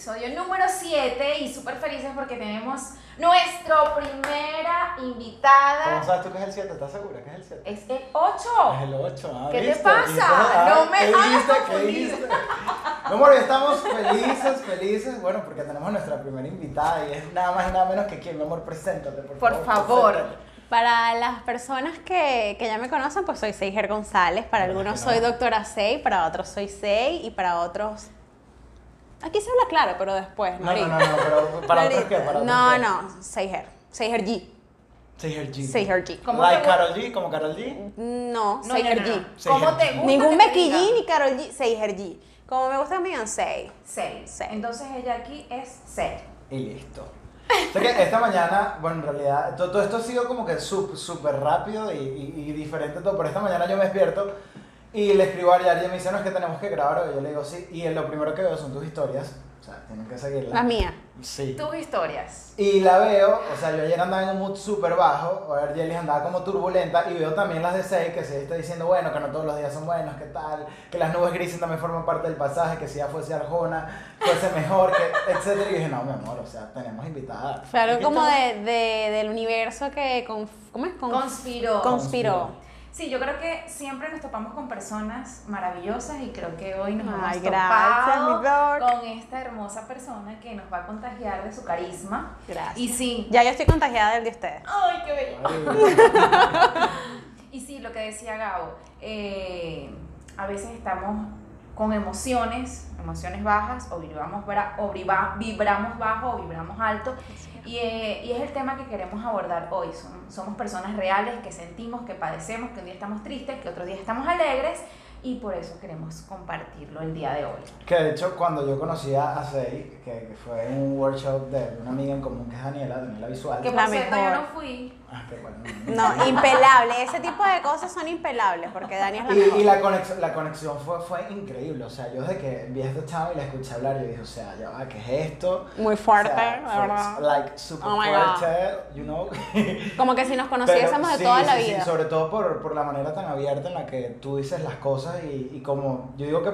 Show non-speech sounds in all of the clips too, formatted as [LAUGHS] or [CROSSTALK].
episodio número 7 y súper felices porque tenemos nuestra primera invitada. ¿Cómo sabes tú que es el 7? ¿Estás segura que es el 7? Es el 8. Es el 8, ah, ¿Qué te ¿viste? pasa? ¿Viste? Ah, No me ¿qué dijiste? ¿Qué dijiste? No, amor, estamos felices, felices, bueno, porque tenemos nuestra primera invitada y es nada más y nada menos que quien, mi amor, preséntate, por, Por favor. preséntate. Para las personas que, que ya me conocen, pues soy Seiger González. Para algunos soy doctora Sei, para otros soy Sei y para otros... Aquí se habla claro, pero después, No, no, no, no, pero ¿para otros qué? ¿Para otros no, qué? no, Seiger. Seiger G. Seiger G. Seiger G. ¿Cómo like te- Karol G, como Karol G. No, No, Seiger no, no, G. ¿Cómo te G. gusta Ningún que Becky diga? G ni Karol G, Seiger G. Como me gusta mi Sei. 6. Sí. Entonces ella aquí es 6. Y listo. O sea que esta mañana, bueno, en realidad, todo, todo esto ha sido como que sup- súper rápido y, y- y diferente todo, pero esta mañana yo me despierto y le escribo a Ariel y me dice, no, es que tenemos que grabar hoy. Yo le digo, sí, y lo primero que veo son tus historias, o sea, tienen que seguirlas. Las mías. Sí. Tus historias. Y la veo, o sea, yo ayer andaba en un mood súper bajo, a ver, Jelly andaba como turbulenta, y veo también las de 6, que se está diciendo, bueno, que no todos los días son buenos, que tal, que las nubes grises también forman parte del pasaje, que si ya fuese Arjona, fuese mejor, que, [LAUGHS] etcétera. Y dije, no, mi amor, o sea, tenemos invitada. Fue algo Aquí como de, de- del universo que... conf- ¿Cómo es? Conf- Conspiró. Conspiró. Sí, yo creo que siempre nos topamos con personas maravillosas y creo que hoy nos Ay, hemos gracias, topado con esta hermosa persona que nos va a contagiar de su carisma. Gracias. Y sí. Ya yo estoy contagiada del de ustedes. ¡Ay, qué bello! Ay, [LAUGHS] Y sí, lo que decía Gabo, eh, a veces estamos con emociones, emociones bajas, o vibramos, bra- o vibramos bajo o vibramos alto. Y, eh, y es el tema que queremos abordar hoy. Som- somos personas reales que sentimos, que padecemos, que un día estamos tristes, que otro día estamos alegres, y por eso queremos compartirlo el día de hoy. Que de hecho, cuando yo conocí a Sei, que, que fue un workshop de una amiga en común que es Daniela, Daniela Visual. Que La por cierto yo no fui. Ah, qué bueno. No, impelable. Ese tipo de cosas son impelables porque Dani es la Y, mejor. y la, conexión, la conexión fue, fue increíble, o sea, yo desde que vi a esta chava y la escuché hablar, yo dije, o sea, ya va, ¿qué es esto? Muy fuerte, O sea, la verdad. Like, super Oh fuerte, you know. [LAUGHS] Como que si nos Pero conociésemos de sí, toda la sí, sí, vida. sobre todo por, por la manera tan abierta en la que tú dices las cosas y, y como, yo digo que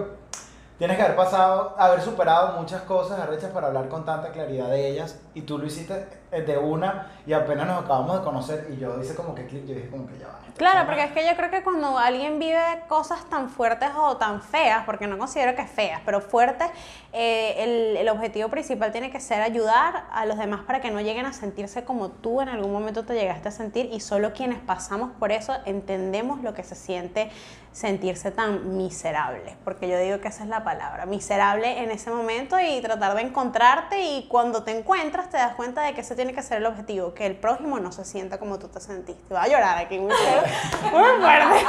tienes que haber pasado, haber superado muchas cosas arrechas para hablar con tanta claridad de ellas y tú lo hiciste de una y apenas nos acabamos de conocer y yo hice como que clic, yo dije como que ya va. Claro, porque es que yo creo que cuando alguien vive cosas tan fuertes o tan feas, porque no considero que feas, pero fuertes, eh, el, el objetivo principal tiene que ser ayudar a los demás para que no lleguen a sentirse como tú en algún momento te llegaste a sentir y solo quienes pasamos por eso entendemos lo que se siente sentirse tan miserable, porque yo digo que esa es la palabra, miserable en ese momento y tratar de encontrarte y cuando te encuentras te das cuenta de que ese tiene que ser el objetivo, que el prójimo no se sienta como tú te sentiste. Voy a llorar aquí muy [LAUGHS] fuerte.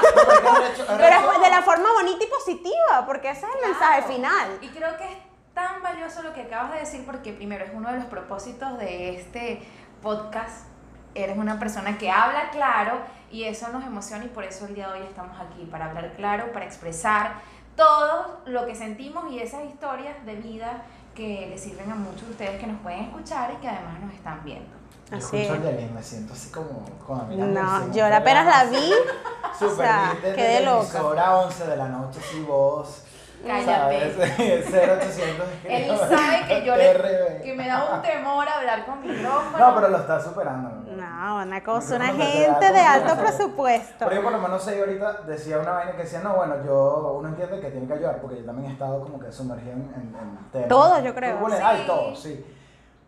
Pero de la forma bonita y positiva, porque ese es el mensaje Claro. final. Y creo que es tan valioso lo que acabas de decir porque primero es uno de los propósitos de este podcast. Eres una persona que habla claro y eso nos emociona y por eso el día de hoy estamos aquí, para hablar claro, para expresar todo lo que sentimos y esas historias de vida que le sirven a muchos de ustedes que nos pueden escuchar y que además nos están viendo. Yo Así escucho es. a Yelin, me siento así como con amiga No, yo ¿verdad? apenas la vi, [LAUGHS] Súper o sea, nítido, quedé loca. emisora 11 de la noche, sí, vos. Cállate. ¿sabes? [LAUGHS] 0800 Él sabe que yo le, [LAUGHS] que me da un temor hablar con micrófono. No, pero lo está superando. No, una cosa, una gente de alto presupuesto. Pero yo por lo menos sé ahorita decía una vaina que decía, no, bueno, yo, uno entiende que tiene que ayudar, porque yo también he estado como que sumergido en, en, temas. Todo, yo creo. Sí. Ay, todo, sí.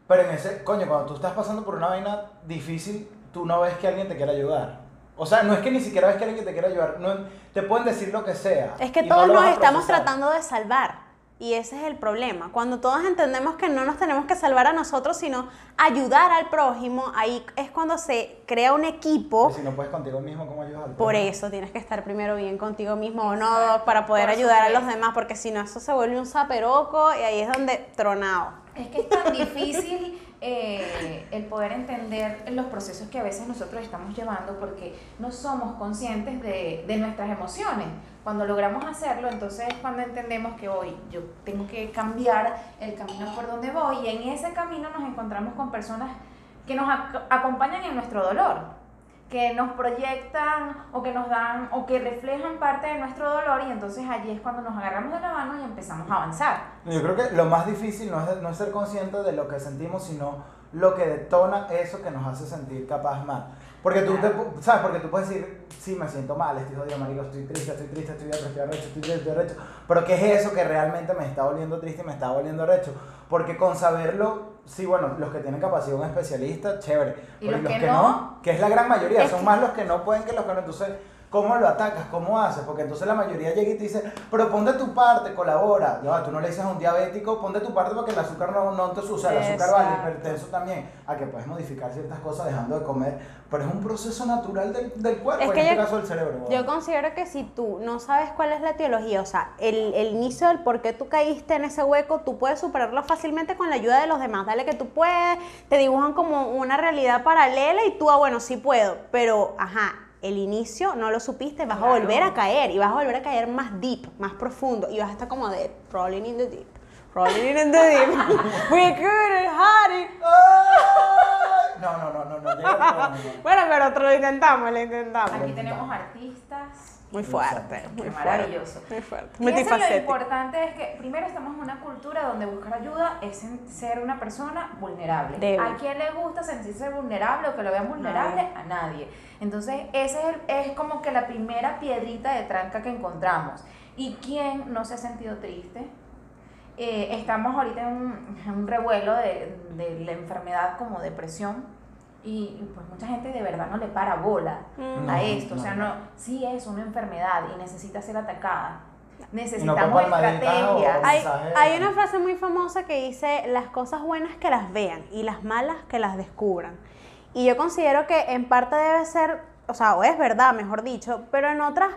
Pero en ese, coño, cuando tú estás pasando por una vaina difícil, tú no ves que alguien te quiera ayudar. O sea, no es que ni siquiera ves que alguien te quiera ayudar, no, te pueden decir lo que sea. Es que no todos lo nos estamos procesar. tratando de salvar. Y ese es el problema. Cuando todos entendemos que no nos tenemos que salvar a nosotros, sino ayudar al prójimo, ahí es cuando se crea un equipo. Si no puedes contigo mismo, ¿cómo ayudas al Por prójimo? eso tienes que estar primero bien contigo mismo o no, Exacto, para poder por ayudar a los demás, porque si no, eso se vuelve un zaperoco y ahí es donde tronado. Es que es tan [LAUGHS] difícil eh, el poder entender los procesos que a veces nosotros estamos llevando porque no somos conscientes de, de nuestras emociones. Cuando logramos hacerlo, entonces es cuando entendemos que hoy yo tengo que cambiar el camino por donde voy y en ese camino nos encontramos con personas que nos ac- acompañan en nuestro dolor, que nos proyectan o que nos dan o que reflejan parte de nuestro dolor y entonces allí es cuando nos agarramos de la mano y empezamos a avanzar. Yo creo que lo más difícil no es, no es ser consciente de lo que sentimos, sino lo que detona eso que nos hace sentir capaz más. Porque tú, te, ¿sabes? Porque tú puedes decir, sí, me siento mal, estoy jodido, marico, estoy triste, estoy triste, estoy arrecho, estoy arrecho, estoy estoy arrecho. Pero ¿qué es eso que realmente me está volviendo triste y me está volviendo arrecho? Porque con saberlo, sí, bueno, los que tienen capacidad un especialista, chévere. Y Pero los que no, que es la gran mayoría, son que- más los que no pueden que los que no. Entonces, ¿cómo lo atacas? ¿Cómo haces? Porque entonces la mayoría llega y te dice, pero pon de tu parte, colabora. Va, tú no le dices a un diabético, pon de tu parte porque el azúcar no, no te sucia, el azúcar el Exacto. hipertenso también. A que puedes modificar ciertas cosas dejando de comer, pero es un proceso natural del, del cuerpo, Es en que este yo- caso del cerebro. Yo considero que si tú no sabes cuál es la etiología, o sea, el, el inicio del por qué tú caíste en ese hueco, tú puedes superarlo fácilmente con la ayuda de los demás. Dale que tú puedes, te dibujan como una realidad paralela y tú, ah, bueno, sí puedo, pero, ajá, el inicio no lo supiste, vas Claro. a volver a caer y vas a volver a caer más deep, más profundo y vas a estar como de rolling in the deep. Rolling in the deep. [LAUGHS] We couldn't hide it. ¡Ay! No, no, no, no, no, no, no, no. Bueno, pero otro lo intentamos, lo intentamos. aquí tenemos artistas. Muy fuerte, muy Qué fuerte. maravilloso. Muy fuerte. Fíjense, lo Multifacético. importante es que primero estamos en una cultura donde buscar ayuda es en- ser una persona vulnerable. Débil. ¿A quién le gusta sentirse vulnerable o que lo vean vulnerable? A nadie. Entonces, ese es, el- es como que la primera piedrita de tranca que encontramos. ¿Y quién no se ha sentido triste? Eh, estamos ahorita en un, en un revuelo de, de la enfermedad como depresión y, y, pues mucha gente de verdad no le para bola Mm. a No, esto. o sea, no. no, sí es una enfermedad y necesita ser atacada. Necesitamos palmaditas o- estrategias. Hay, hay una frase muy famosa que dice, las cosas buenas que las vean y las malas que las descubran. Y yo considero que en parte debe ser, o sea, o es verdad, mejor dicho, pero en otras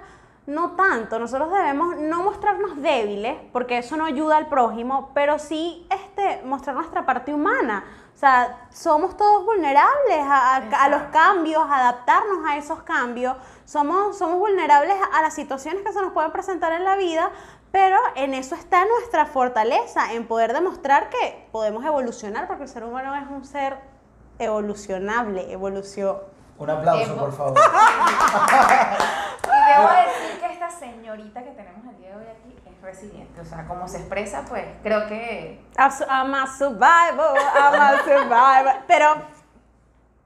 no tanto. Nosotros debemos no mostrarnos débiles, porque eso no ayuda al prójimo, pero sí este, mostrar nuestra parte humana. O sea, somos todos vulnerables a, a- a los cambios, a adaptarnos a esos cambios. Somos, somos vulnerables a las situaciones que se nos pueden presentar en la vida, pero en eso está nuestra fortaleza, en poder demostrar que podemos evolucionar, porque el ser humano es un ser evolucionable, evolución. Un aplauso, por favor. [LAUGHS] Y debo decir que esta señorita que tenemos el día de hoy aquí resiliente. O sea, como se expresa, pues creo que I'm a survivor, I'm a survivor. [LAUGHS] Pero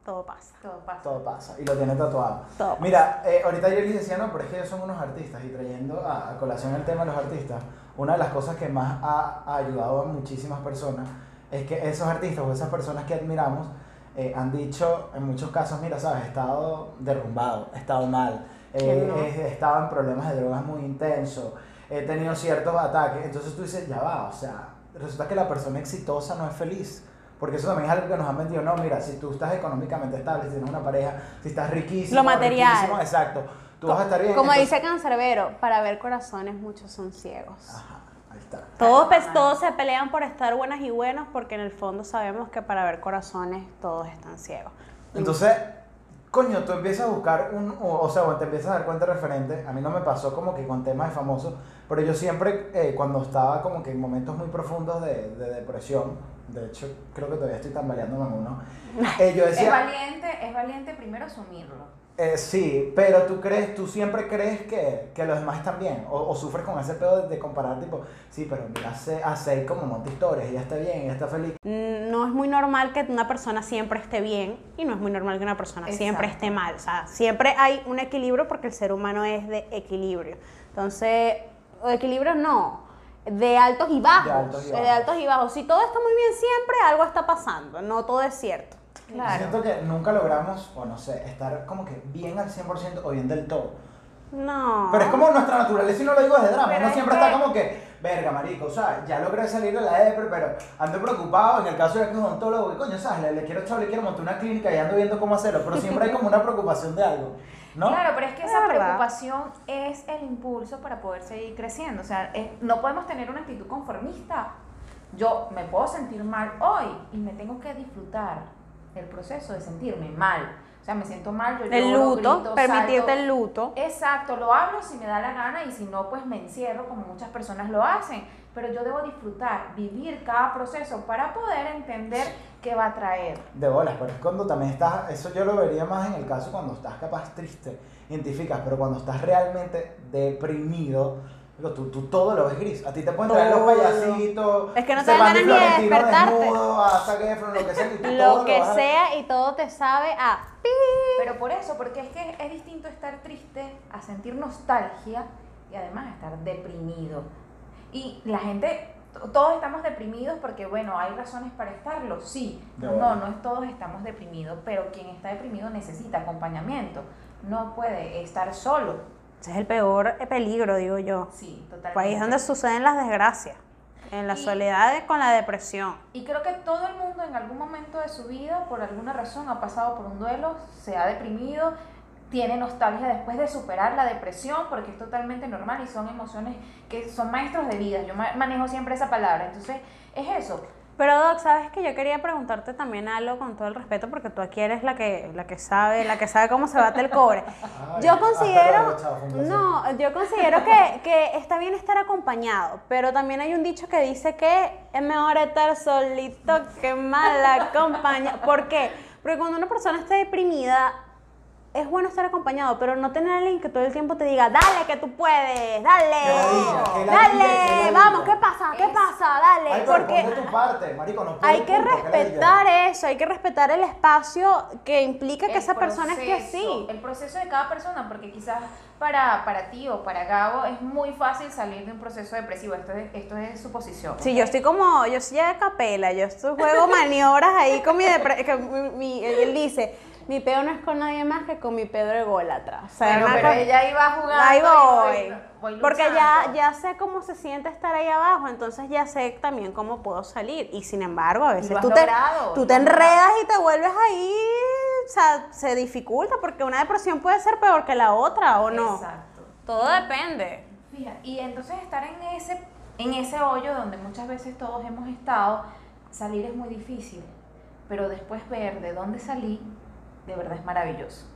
todo pasa. todo pasa. Todo pasa y lo tiene tatuado. Todo. Mira, eh, ahorita yo les decía, no, pero es que ellos son unos artistas y trayendo a, a colación el tema de los artistas, una de las cosas que más ha, ha ayudado a muchísimas personas es que esos artistas o esas personas que admiramos eh, han dicho en muchos casos, mira, sabes, he estado derrumbado, he estado mal, eh, ¿Quién no? he, he estado en problemas de drogas muy intensos, he tenido ciertos ataques, entonces tú dices, ya va, o sea, resulta que la persona exitosa no es feliz. Porque eso también es algo que nos han vendido. No, mira, si tú estás económicamente estable, si tienes una pareja, si estás riquísimo. Lo material. riquísimo, exacto. Tú vas a estar bien. Como entonces- dice Cancerbero, para ver corazones muchos son ciegos. Ajá, ahí está. Todos, pues, todos se pelean por estar buenas y buenos porque en el fondo sabemos que para ver corazones todos están ciegos. Entonces, coño, tú empiezas a buscar un, o, sea, o te empiezas a dar cuenta de referente. A mí no me pasó como que con temas de famosos, pero yo siempre, eh, cuando estaba como que en momentos muy profundos de, de depresión, de hecho, creo que todavía estoy tambaleándome en uno, [LAUGHS] eh, yo Es decía, valiente, es valiente primero asumirlo. eh, sí, pero tú crees, tú siempre crees que, que los demás están bien, o, o sufres con ese pedo de, de comparar, tipo, sí, pero mira, hace, hace como monta historias, ella está bien, ella está feliz. Mm, No es muy normal que una persona siempre esté bien y no es muy normal que una persona siempre Exacto. esté mal. O sea, siempre hay un equilibrio porque el ser humano es de equilibrio. Entonces, o equilibrio no, de altos y bajos. De altos y de bajos. altos y bajos. Si todo está muy bien siempre, algo está pasando. No todo es cierto. Claro. Siento que nunca logramos, o no sé, estar como que bien al 100% o bien del todo. No. Pero es como nuestra naturaleza y no lo digo desde drama. Pero Uno es siempre que- está como que, verga, marico, o sea, ya logré salir de la depre, pero ando preocupado. En el caso de que es odontólogo, y coño, ¿sabes? Le, le quiero echar, le quiero montar una clínica y ando viendo cómo hacerlo. Pero siempre hay como una preocupación de algo, ¿no? Claro, pero es que Es esa verdad. preocupación es el impulso para poder seguir creciendo. O sea, es- no podemos tener una actitud conformista. Yo me puedo sentir mal hoy y me tengo que disfrutar el proceso de sentirme mal. O sea, me siento mal, yo El lloro, luto, grito, permitirte salto. el luto. Exacto, lo hablo si me da la gana y si no, pues me encierro como muchas personas lo hacen. Pero yo debo disfrutar, vivir cada proceso para poder entender qué va a traer. De bolas, pero es cuando también estás, eso yo lo vería más en el caso cuando estás capaz triste, identificas, pero cuando estás realmente deprimido, digo, tú, tú todo lo ves gris. A ti te pueden traer los Todo. payasitos, Es que no te dan ganas ni de despertarte. desnudo, a Zac Efron, lo que sea, y tú [LAUGHS] todo Lo que vas a- sea y todo te sabe a pi. Pero por eso, porque es que es distinto estar triste a sentir nostalgia y además estar deprimido. Y la gente, todos estamos deprimidos porque, bueno, hay razones para estarlo, sí. De No, no es todos estamos deprimidos, pero quien está deprimido necesita acompañamiento. No puede estar solo. Ese es el peor peligro, digo yo. Sí, totalmente. Pues ahí es donde suceden las desgracias. En la Y- soledad con la depresión. Y creo que todo el mundo en algún momento de su vida, por alguna razón, ha pasado por un duelo, se ha deprimido, tiene nostalgia después de superar la depresión, porque es totalmente normal y son emociones que son maestros de vida. Yo ma- manejo siempre esa palabra. Entonces, es eso. Pero Doc, sabes que yo quería preguntarte también algo con todo el respeto, porque tú aquí eres la que, la que sabe, la que sabe cómo se bate el cobre. Ay, Yo considero, no, yo considero que, que está bien estar acompañado, pero también hay un dicho que dice que es mejor estar solito que mal acompañado. ¿Por qué? Porque cuando una persona está deprimida, es bueno estar acompañado, pero no tener a alguien que todo el tiempo te diga, dale que tú puedes, dale, Que que dale, que ladilla. vamos, ¿qué pasa? ¿Qué Es- pasa? Dale, Ay, porque tu parte, marico, no hay que punto, respetar eso, hay que respetar el espacio que implica que el esa persona esté proceso, así. El proceso de cada persona, porque quizás para, para ti o para Gabo es muy fácil salir de un proceso depresivo. Esto es, esto es suposición. Sí, yo estoy como, yo soy de capela, yo estoy, juego maniobras ahí con mi, depre- que mi- mi- él dice, mi pedo no es con nadie más que con mi Pedro ególatra. O sea, Bueno, pero ella iba jugando. ahí y voy. voy Porque ya, ya sé cómo se siente estar ahí abajo, entonces ya sé también cómo puedo salir. Y sin embargo, a veces tú te, tú te enredas y te vuelves ahí, o sea, se dificulta porque una depresión puede ser peor que la otra, ¿o no? Exacto. Todo depende. Fíjate, y entonces estar en ese, en ese hoyo donde muchas veces todos hemos estado, salir es muy difícil, pero después ver de dónde salí, de verdad es maravilloso.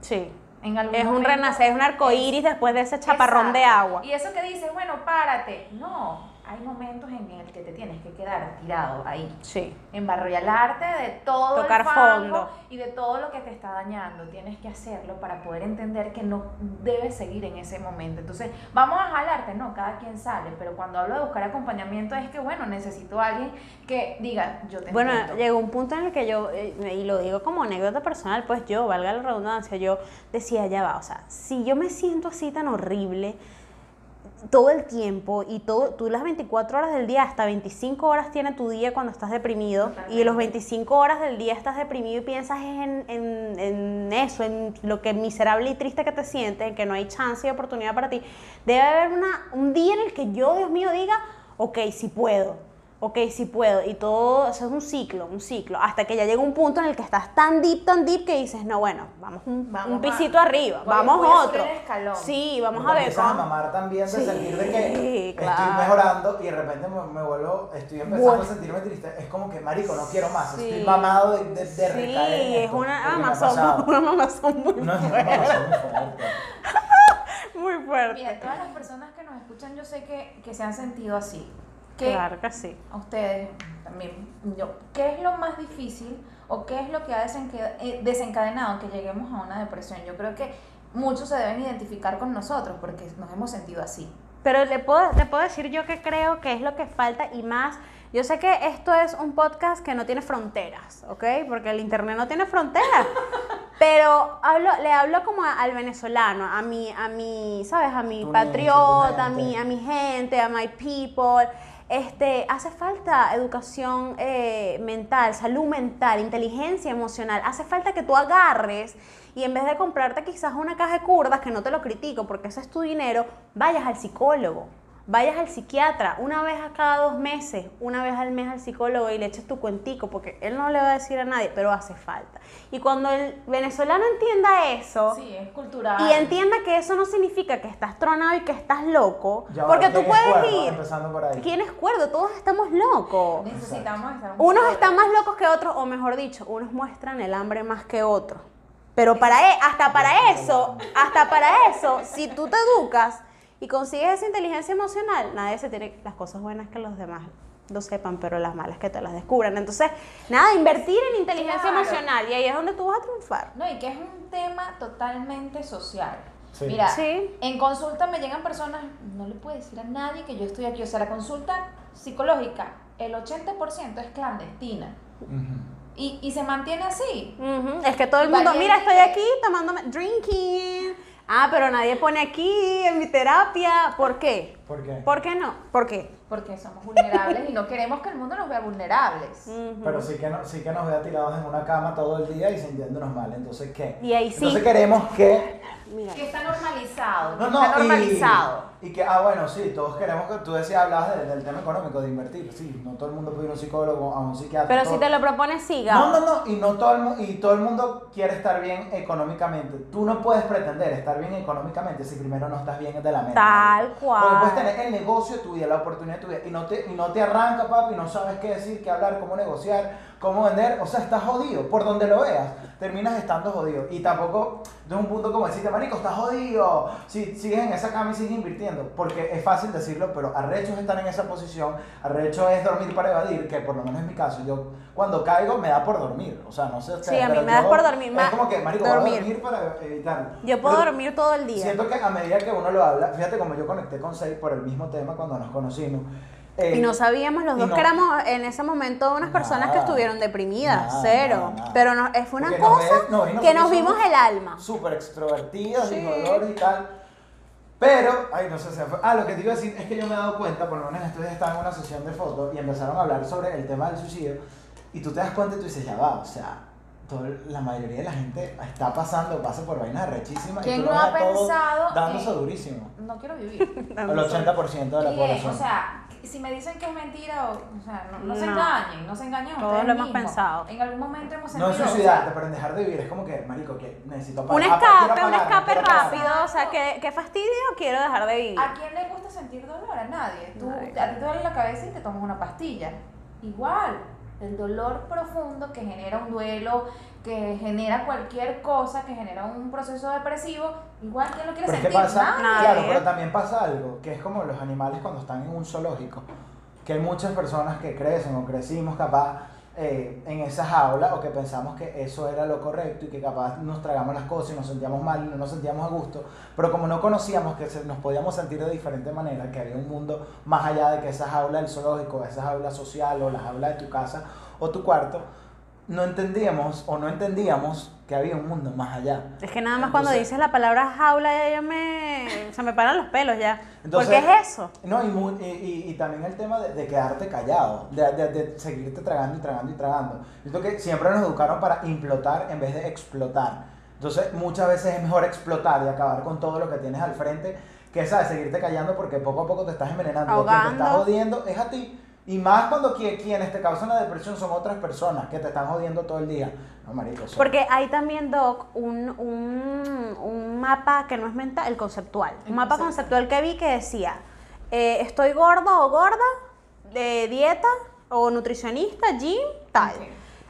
Sí. En algún Es un renacer, es un arco iris después de ese chaparrón de agua. Y eso que dices, bueno, párate. No, hay momentos en el que te tienes que quedar tirado ahí. Sí. Embarrollarte de todo Tocar el fango fondo. y de todo lo que te está dañando. Tienes que hacerlo para poder entender que no debes seguir en ese momento. Entonces, vamos a jalarte, no, cada quien sale, pero cuando hablo de buscar acompañamiento es que, bueno, necesito a alguien que diga, yo te Bueno, entiendo. llegó un punto en el que yo, eh, y lo digo como anécdota personal, pues yo, valga la redundancia, yo decía, ya va, o sea, si yo me siento así tan horrible todo el tiempo y todo, tú las 24 horas del día, hasta 25 horas tiene tu día cuando estás deprimido y Totalmente. los 25 horas del día estás deprimido y piensas en, en, en eso, en lo que miserable y triste que te sientes, en que no hay chance y oportunidad para ti, debe haber una, un día en el que yo, Dios mío, diga, ok, sí puedo, ok, sí puedo. Y todo, eso es un ciclo, un ciclo, hasta que ya llega un punto en el que estás tan deep, tan deep que dices, no, bueno, vamos un, Vamos un a- pisito arriba, voy- vamos voy a otro. el escalón. Sí, vamos Porque a ver empiezas a cómo. mamar también de Sí, sentir de que claro. estoy mejorando y de repente me, me vuelvo, estoy empezando Bueno. a sentirme triste. Es como que, marico, no quiero más. Sí. Estoy mamado de, de, de Sí, es esto, una pasado. [LAUGHS] una mamazón muy No, es una fuerte. mamazón muy [LAUGHS] fuerte. Muy fuerte. Mira, todas las personas que nos escuchan, yo sé que, que se han sentido así. Que Claro que sí. a ustedes también, yo, ¿qué es lo más difícil o qué es lo que ha eh, desencadenado que lleguemos a una depresión? Yo creo que muchos se deben identificar con nosotros porque nos hemos sentido así. Pero le puedo, le puedo decir yo que creo que es lo que falta y más. Yo sé que esto es un podcast que no tiene fronteras, ¿ok? Porque el internet no tiene fronteras. [LAUGHS] Pero hablo, le hablo como a- al venezolano, a mi, a mi, ¿sabes? A mi patriota, a mi, a mi gente, a my people. Este, hace falta educación eh, mental, salud mental, inteligencia emocional. Hace falta que tú agarres y en vez de comprarte quizás una caja de curdas, que no te lo critico porque ese es tu dinero, vayas al psicólogo. Vayas al psiquiatra una vez a cada dos meses, una vez al mes al psicólogo y le eches tu cuentico, porque él no le va a decir a nadie, pero hace falta. Y cuando el venezolano entienda eso, Sí, es cultural. y entienda que eso no significa que estás tronado y que estás loco, Ya porque tú ¿quién es puedes cuerdo? ir. Empezando por ahí. ¿Quién es cuerdo? Todos estamos locos. Necesitamos estar un Unos están más locos que otros, o mejor dicho, unos muestran el hambre más que otros. Pero para e- hasta para eso, hasta para eso, si tú te educas y consigues esa inteligencia emocional, nadie se tiene las cosas buenas que los demás lo sepan, pero las malas que te las descubran. Entonces, nada, invertir en inteligencia Claro. emocional y ahí es donde tú vas a triunfar. No, y que es un tema totalmente social. Sí. Mira, Sí. en consulta me llegan personas, no le puedo decir a nadie que yo estoy aquí. O sea, la consulta psicológica, el 80% es clandestina. Ujú. Y, y se mantiene así. Ujú, Es que todo el mundo, mira, estoy aquí tomándome drinking. Ah, pero nadie pone aquí en mi terapia. ¿Por qué? ¿Por qué? ¿Por qué no? ¿Por qué? Porque somos vulnerables y no queremos que el mundo nos vea vulnerables. Pero sí que, no, sí que nos vea tirados en una cama todo el día y sintiéndonos mal. Entonces, ¿qué? Y ahí sí. Entonces queremos que... Mira. Que está normalizado. que No, no, está normalizado. y, y que, ah, bueno, sí, todos queremos que tú decías, hablabas de- del tema económico, de invertir. Sí, no todo el mundo puede ir a un psicólogo, a un psiquiatra. Pero todo- si te lo propones, siga. No, no, no, y no todo el, y todo el mundo quiere estar bien económicamente. Tú no puedes pretender estar bien económicamente si primero no estás bien de la mente. Tal Porque cual. puedes tener el negocio de tu vida, la oportunidad de tu vida, y no te, y no te arranca, papi, y no sabes qué decir, qué hablar, cómo negociar, cómo vender. O sea, estás jodido, por donde lo veas, terminas estando jodido. Y tampoco de un punto como decirte, marico, estás jodido, si sigues en esa cama y sigues invirtiendo. Porque es fácil decirlo, pero arrecho es estar en esa posición, arrecho es dormir para evadir, que por lo menos es mi caso. Yo cuando caigo me da por dormir, o sea, no sé. Sí, a mí me da por dormir, Es como que, marico, a dormir. dormir para evitarlo. Yo puedo Pero- dormir todo el día. Siento que a medida que uno lo habla, fíjate como yo conecté con Sei por el mismo tema cuando nos conocimos. Eh, Y no sabíamos los y dos no- que éramos en ese momento unas personas que estuvieron deprimidas, Nada, cero. nada, nada. Pero no, eh, fue una porque nos cosa ves- no, y que nos vimos el alma. Súper extrovertidas Sí. y dolores y tal. Pero, ay, no sé, se fue. Ah, lo que te iba a decir es que yo me he dado cuenta, por lo menos estos días estaba en una sesión de fotos y empezaron a hablar sobre el tema del suicidio. Y tú te das cuenta y tú dices, ya va, o sea, todo- la mayoría de la gente está pasando, pasa por vainas rechísimas. y ¿Quién tú no lo ha pensado Dándose que- durísimo. No quiero vivir. [LAUGHS] El 80% de la Y, población. o sea, si me dicen que es mentira, o, o sea, no, no se No. engañen, no se engañen. Todos lo hemos mismos. pensado. En algún momento hemos no sentido. es o sea, suicidarte, pero en dejar de vivir es como que, marico, que necesito Un pagar. Ah, escape, un escape rápido, o sea, ¿qué, qué fastidio, quiero dejar de vivir. ¿A quién le gusta sentir dolor? A nadie. Tú, Nadie. A ti te duele la cabeza y te tomas una pastilla. Igual, el dolor profundo que genera un duelo, que genera cualquier cosa, que genera un proceso depresivo, igual ¿quién lo quiere Pero es que sentir? pasa, claro, pero también pasa algo, que es como los animales cuando están en un zoológico, que hay muchas personas que crecen o crecimos capaz eh, en esa jaula o que pensamos que eso era lo correcto y que capaz nos tragamos las cosas y nos sentíamos mal y no nos sentíamos a gusto, pero como no conocíamos que se- nos podíamos sentir de diferente manera, que había un mundo más allá de que esa jaula del zoológico, esa jaula social o la jaula de tu casa o tu cuarto, no entendíamos o no entendíamos que había un mundo más allá. Es que nada más cuando Entonces- dices la palabra jaula ya yo me, se me paran los pelos ya. Entonces- ¿Por qué es eso? No, y, y, y- también el tema de, de quedarte callado, de, de- de seguirte tragando y tragando y tragando. Yo creo que siempre nos educaron para implotar en vez de explotar. Entonces, muchas veces es mejor explotar y acabar con todo lo que tienes al frente que, ¿sabes? Seguirte callando porque poco a poco te estás envenenando. Y a Quien te está Ahogando. jodiendo es a ti. Y más cuando qui- quienes te causan la depresión son otras personas que te están jodiendo todo el día. No, marico, Porque hay también, Doc, un, un, un mapa que no es mental, el conceptual. El Un mapa conceptual que vi que decía, eh, estoy gordo o gorda, de dieta o nutricionista, gym, tal.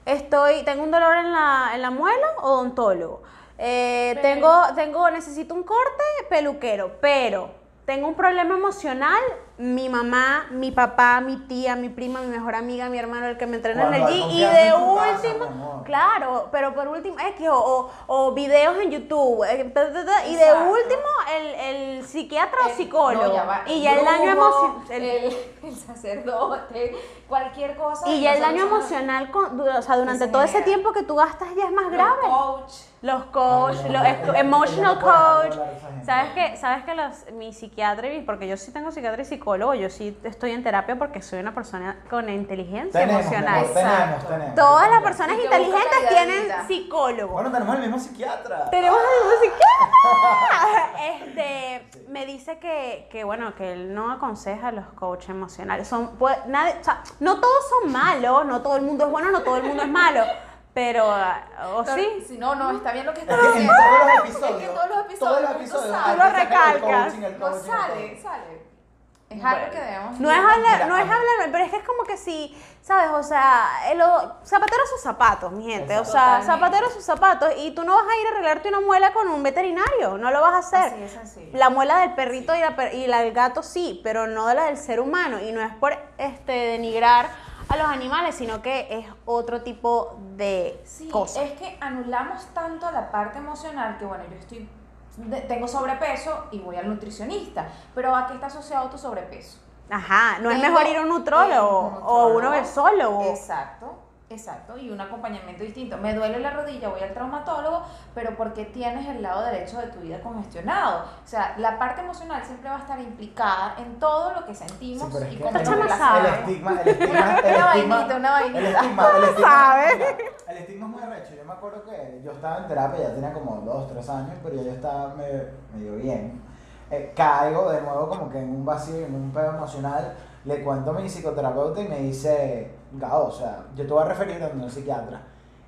Estoy, tengo un dolor en la, en la muela, odontólogo. Eh, tengo, tengo, necesito un corte, peluquero, pero tengo un problema emocional, mi mamá, mi papá, mi tía, mi prima, mi mejor amiga, mi hermano, el que me entrena en el gym, y de casa, último, claro, pero por último, X, o, o, o videos en YouTube, eh, ta, ta, ta, y de último, el, el psiquiatra o El- psicólogo, no, ya va, y ya el daño emocional, El, [LAUGHS] el sacerdote, cualquier cosa. y ya el daño emocional, con- o sea, durante todo ese tiempo que tú gastas ya es más Los grave. coach. Los coach, no, los emotional coach. ¿Sabes que ¿Sabes que los, mi psiquiatra, y- porque yo sí tengo psiquiatra y psicólogo, yo sí estoy en terapia porque soy una persona con inteligencia Tenemos, emocional. tenemos, Exacto. tenemos. Todas las tenemos. personas inteligentes tienen psicólogo. Bueno, tenemos el mismo psiquiatra. Tenemos al mismo psiquiatra. [LAUGHS] Este, me dice que, que, bueno, que él no aconseja a los coaches emocionales. Son, pues, nadie, o sea, no todos son malos, no todo el mundo es bueno, no todo el mundo es malo. Pero, ¿o No, sí? si no, no, está bien lo que Es está que en diciendo. todos los Es episodios, que todos los episodios, todos los episodios, Tú lo sacar el recalcas. coaching, el No coaching, el sale, sale. Es algo que debemos. No es hablar, no es hablar, pero es que es como que si, ¿sabes? O sea, el o- zapatero a sus zapatos, mi gente. O sea, Totalmente. zapatero a sus zapatos. Y tú no vas a ir a arreglarte una muela con un veterinario, no lo vas a hacer. Así es sencillo. La muela del perrito y, la, y la del gato sí, pero no la del ser humano. Y no es por este denigrar a los animales, sino que es otro tipo de Sí, cosa. es que anulamos tanto la parte emocional que, bueno, yo estoy, de- tengo sobrepeso y voy al nutricionista, pero ¿a qué está asociado tu sobrepeso? Ajá, no es mejor ir a un nutrólogo o uno versólogo. Exacto, exacto, y un acompañamiento distinto. Me duele la rodilla, voy al traumatólogo, pero porque tienes el lado derecho de tu vida congestionado. O sea, la parte emocional siempre va a estar implicada en todo lo que sentimos Sí, y cómo nos el estigma, el estigma, el [LAUGHS] Una estigma, vainita, una vainita. el estigma, el estigma, sabe? mira, el estigma es muy arrecho. Yo me acuerdo que yo estaba en terapia, ya tenía como dos, tres años, pero ya yo estaba medio, medio bien. Eh, caigo de nuevo como que en un vacío, en un pedo emocional. Le cuento a mi psicoterapeuta y me dice, Gao, o sea, yo te voy a referir a un psiquiatra.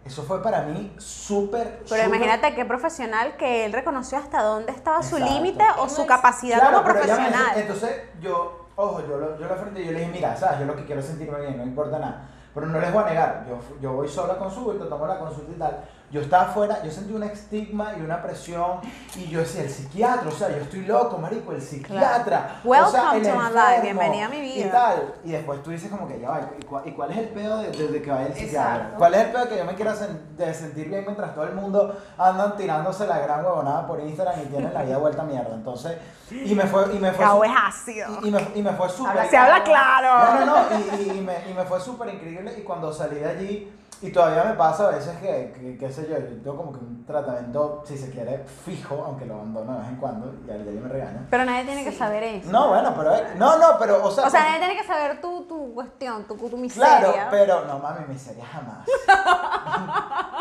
Eso fue para mí súper, Pero imagínate qué profesional que él reconoció hasta dónde estaba su límite o su capacidad Claro, como me profesional. dice- entonces yo, ojo, yo lo, yo lo frente y yo le dije, mira, sabes, yo lo que quiero es sentirme bien, no importa nada. Pero no les voy a negar, yo, yo voy solo a consulta, tomo la consulta y tal. Yo estaba afuera, yo sentí un estigma y una presión y yo decía, el psiquiatra, o sea, yo estoy loco, marico, el psiquiatra. o sea, Welcome el to my life, bienvenida a mi Y vida. tal. Y después tú dices como que ya va, ¿y cuál, y cuál es el pedo de, de que vaya el psiquiatra? Exacto. ¿Cuál es el pedo que yo me quiero sen- de sentir bien mientras todo el mundo andan tirándose la gran huevonada por Instagram y tienen la vida vuelta a mierda? Entonces, y me fue, y me fue es ácido. y, y me, y me fue súper. Se habla claro. No, no, no. Y, y- y me, y me fue súper increíble. Y cuando salí de allí, y todavía me pasa a veces que, que, qué sé yo, yo tengo como que un tratamiento, si se quiere, fijo, aunque lo abandono de vez en cuando, y al día me regaña. Pero nadie tiene que Sí. saber eso. No, bueno, pero. eh, No, no, pero, o sea. O sea, nadie tiene que saber tu, tu cuestión, tu, tu miseria. Claro, pero no mami, miseria jamás. [LAUGHS]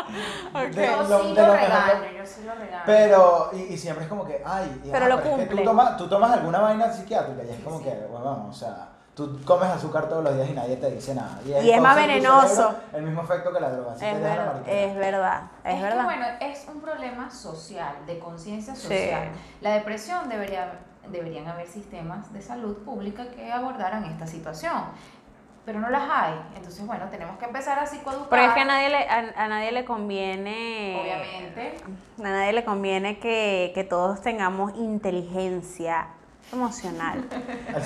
De Yo lo- sí de lo lo mejor- regaño, yo sí lo regaño. Pero, y, y siempre es como que, ay, y, Pero ajá, lo es que cumple. tú tomas, tú tomas alguna vaina psiquiátrica y es como sí. que, bueno, vamos, o sea, tú comes azúcar todos los días y nadie te dice nada. Y es más venenoso. cerebro, El mismo efecto que la droga. así Es, te deja la ver- mariquera. es verdad, es, verdad. bueno, es un problema social, de conciencia Sí. social. La depresión debería, deberían haber sistemas de salud pública que abordaran esta situación, pero no las hay. Entonces, bueno, tenemos que empezar a psicoeducar. Porque es que a nadie le, a, a nadie le conviene. Obviamente. A nadie le conviene que, que todos tengamos inteligencia emocional.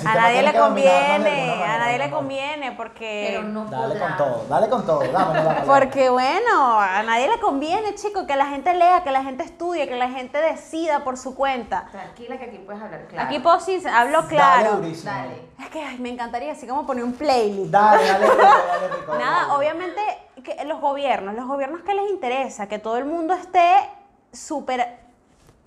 A nadie le conviene, a nadie le conviene porque. Pero no Dale con todo, dale con todo, dámelo, dámelo. Porque bueno, a nadie le conviene, chicos, que la gente lea, que la gente estudie, que la gente decida por su cuenta. Tranquila que aquí puedes hablar claro. Aquí puedo sin, hablo Dale claro. durísimo. Dale. Es que ay, me encantaría así como poner un playlist. Dale, dale rico, dale rico. dale [LAUGHS] Nada, obviamente que los gobiernos, los gobiernos que les interesa, que todo el mundo esté súper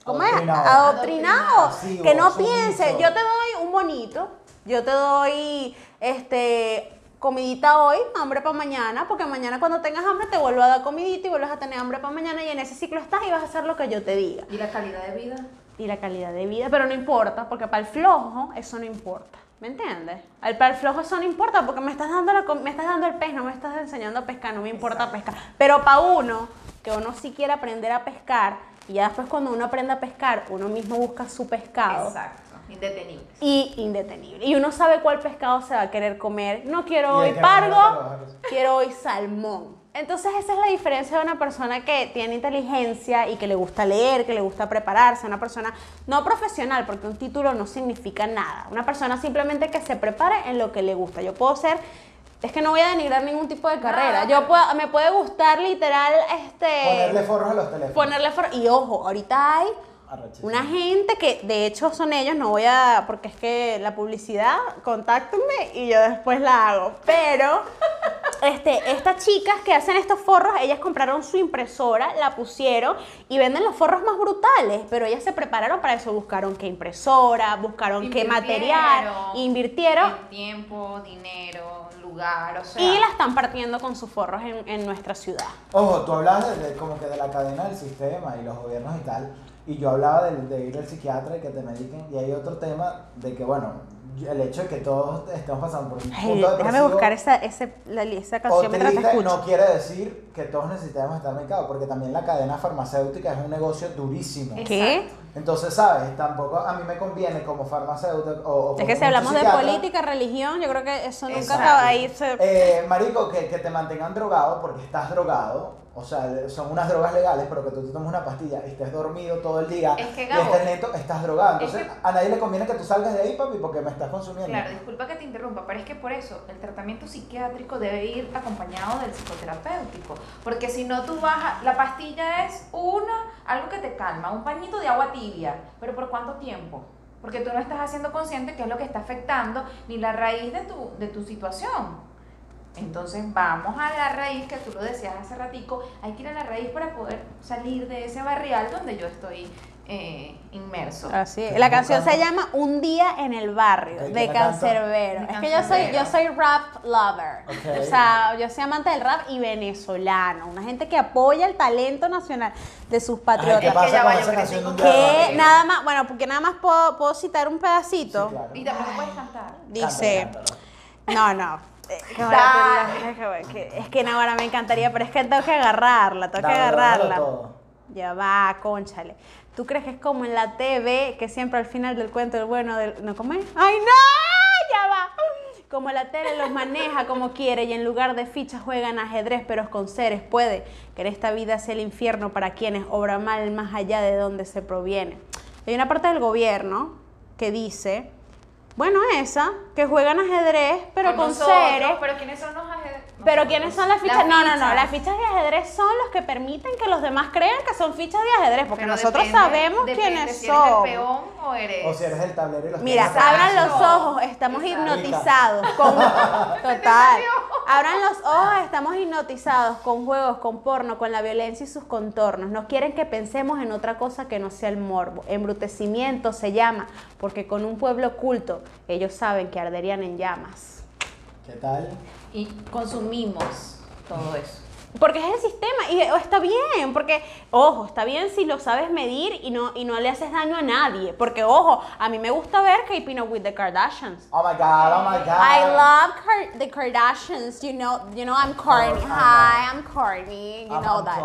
¿cómo es? Adoctrinado. Adoctrinado, Pasivo, que no piense, yo te doy un bonito, yo te doy este comidita hoy, hambre para mañana, porque mañana cuando tengas hambre te vuelvo a dar comidita y vuelves a tener hambre para mañana y en ese ciclo estás y vas a hacer lo que yo te diga. ¿Y la calidad de vida? Y la calidad de vida, pero no importa, porque para el flojo eso no importa. ¿Me entiendes? Al para el flojo eso no importa porque me estás dando la me estás dando el pez, no me estás enseñando a pescar, no me importa pescar. Pero para uno, que uno sí quiere aprender a pescar, y ya después cuando uno aprende a pescar, uno mismo busca su pescado. Exacto. Indetenibles. Y indetenible. Y uno sabe cuál pescado se va a querer comer. No quiero hoy pargo, quiero hoy salmón. Entonces esa es la diferencia de una persona que tiene inteligencia y que le gusta leer, que le gusta prepararse, una persona no profesional, porque un título no significa nada, una persona simplemente que se prepare en lo que le gusta. Yo puedo ser, es que no voy a denigrar ningún tipo de carrera, yo puedo, me puede gustar literal este Ponerle forros a los teléfonos. ponerle for- y ojo, ahorita hay una gente que de hecho son ellos, no voy a, porque es que la publicidad, contáctenme y yo después la hago. Pero [LAUGHS] este, estas chicas que hacen estos forros, ellas compraron su impresora, la pusieron y venden los forros más brutales, pero ellas se prepararon para eso, buscaron qué impresora, buscaron qué material, invirtieron En tiempo, dinero, lugar, o sea. y la están partiendo con sus forros en, en nuestra ciudad. Ojo, tú hablabas de, de como que de la cadena del sistema y los gobiernos y tal, y yo hablaba de, de ir al psiquiatra y que te mediquen, y hay otro tema de que, bueno, el hecho de que todos estemos pasando por un Ay, punto déjame depresivo buscar esa, ese, la, esa canción mientras te escucho. no quiere decir que todos necesitamos estar medicados, porque también la cadena farmacéutica es un negocio durísimo. ¿Qué? Entonces, ¿sabes? Tampoco a mí me conviene como farmacéutico o, o Es como que si hablamos de política, religión, yo creo que eso nunca Exacto. acaba ahí. se- Eh, marico, que, que te mantengan drogado porque estás drogado. O sea, son unas drogas legales, pero que tú te tomes una pastilla y estés dormido todo el día Es que, y Gabo, estés lento, estás drogado. es Entonces, que- a nadie le conviene que tú salgas de ahí, papi, porque me estás consumiendo. Claro, disculpa que te interrumpa, pero es que por eso el tratamiento psiquiátrico debe ir acompañado del psicoterapéutico, porque si no tú vas, a- la pastilla es una, algo que te calma, un pañito de agua tibia, pero ¿por cuánto tiempo? Porque tú no estás haciendo consciente qué es lo que está afectando ni la raíz de tu, de tu situación. Entonces vamos a la raíz, que tú lo decías hace ratico, hay que ir a la raíz para poder salir de ese barrial donde yo estoy eh, inmerso. Así es. Que La canción se llama Un día en el barrio de. Cancerbero. Es que yo soy, yo soy rap lover. Ok. O sea, yo soy amante del rap y venezolano. Una gente que apoya el talento nacional de sus Ay, ¿Qué patriotas. que pasa ya que nada más, bueno, porque nada más puedo, puedo citar un pedacito. Sí, claro. Y también lo puedes cantar. Dice, no, no. Eh, es que- Es que no, ahora me encantaría, pero es que tengo que agarrarla, tengo que agarrarla. todo. Ya va, conchale. ¿Tú crees que es como en la TV, que siempre al final del cuento el bueno del... ¿No cómo es? ¡Ay, no! Ya va. Como la tele los maneja como quiere y en lugar de fichas juegan ajedrez, pero con seres. Puede que en esta vida sea el infierno para quienes obra mal más allá de donde se proviene. Hay una parte del gobierno que dice, bueno, esa, que juegan ajedrez, pero con, nosotros, seres. Pero ¿quiénes son los ajedrez? Pero. ¿quiénes son las fichas? Las No, no, no. Las fichas de ajedrez son los que permiten que los demás crean que son fichas de ajedrez, porque Pero nosotros depende- sabemos depende quiénes si eres el peón o eres. O si eres el tablero y los Mira, abran los ojos, estamos Exacto. hipnotizados con [LAUGHS] total. Abran los ojos, estamos hipnotizados con juegos, con porno, con la violencia y sus contornos. No quieren que pensemos en otra cosa que no sea el morbo. Embrutecimiento se llama, porque con un pueblo oculto ellos saben que arderían en llamas. ¿Qué tal? Y consumimos todo eso. Porque es el sistema y oh, está bien, porque, ojo, está bien si lo sabes medir y no, y no le haces daño a nadie. Porque, ojo, a mí me gusta ver Keeping Up with the Kardashians. Oh my god, oh my god. I love the Kardashians, you know, you know I'm corny. Oh, Hi, I'm corny, you I'm know that.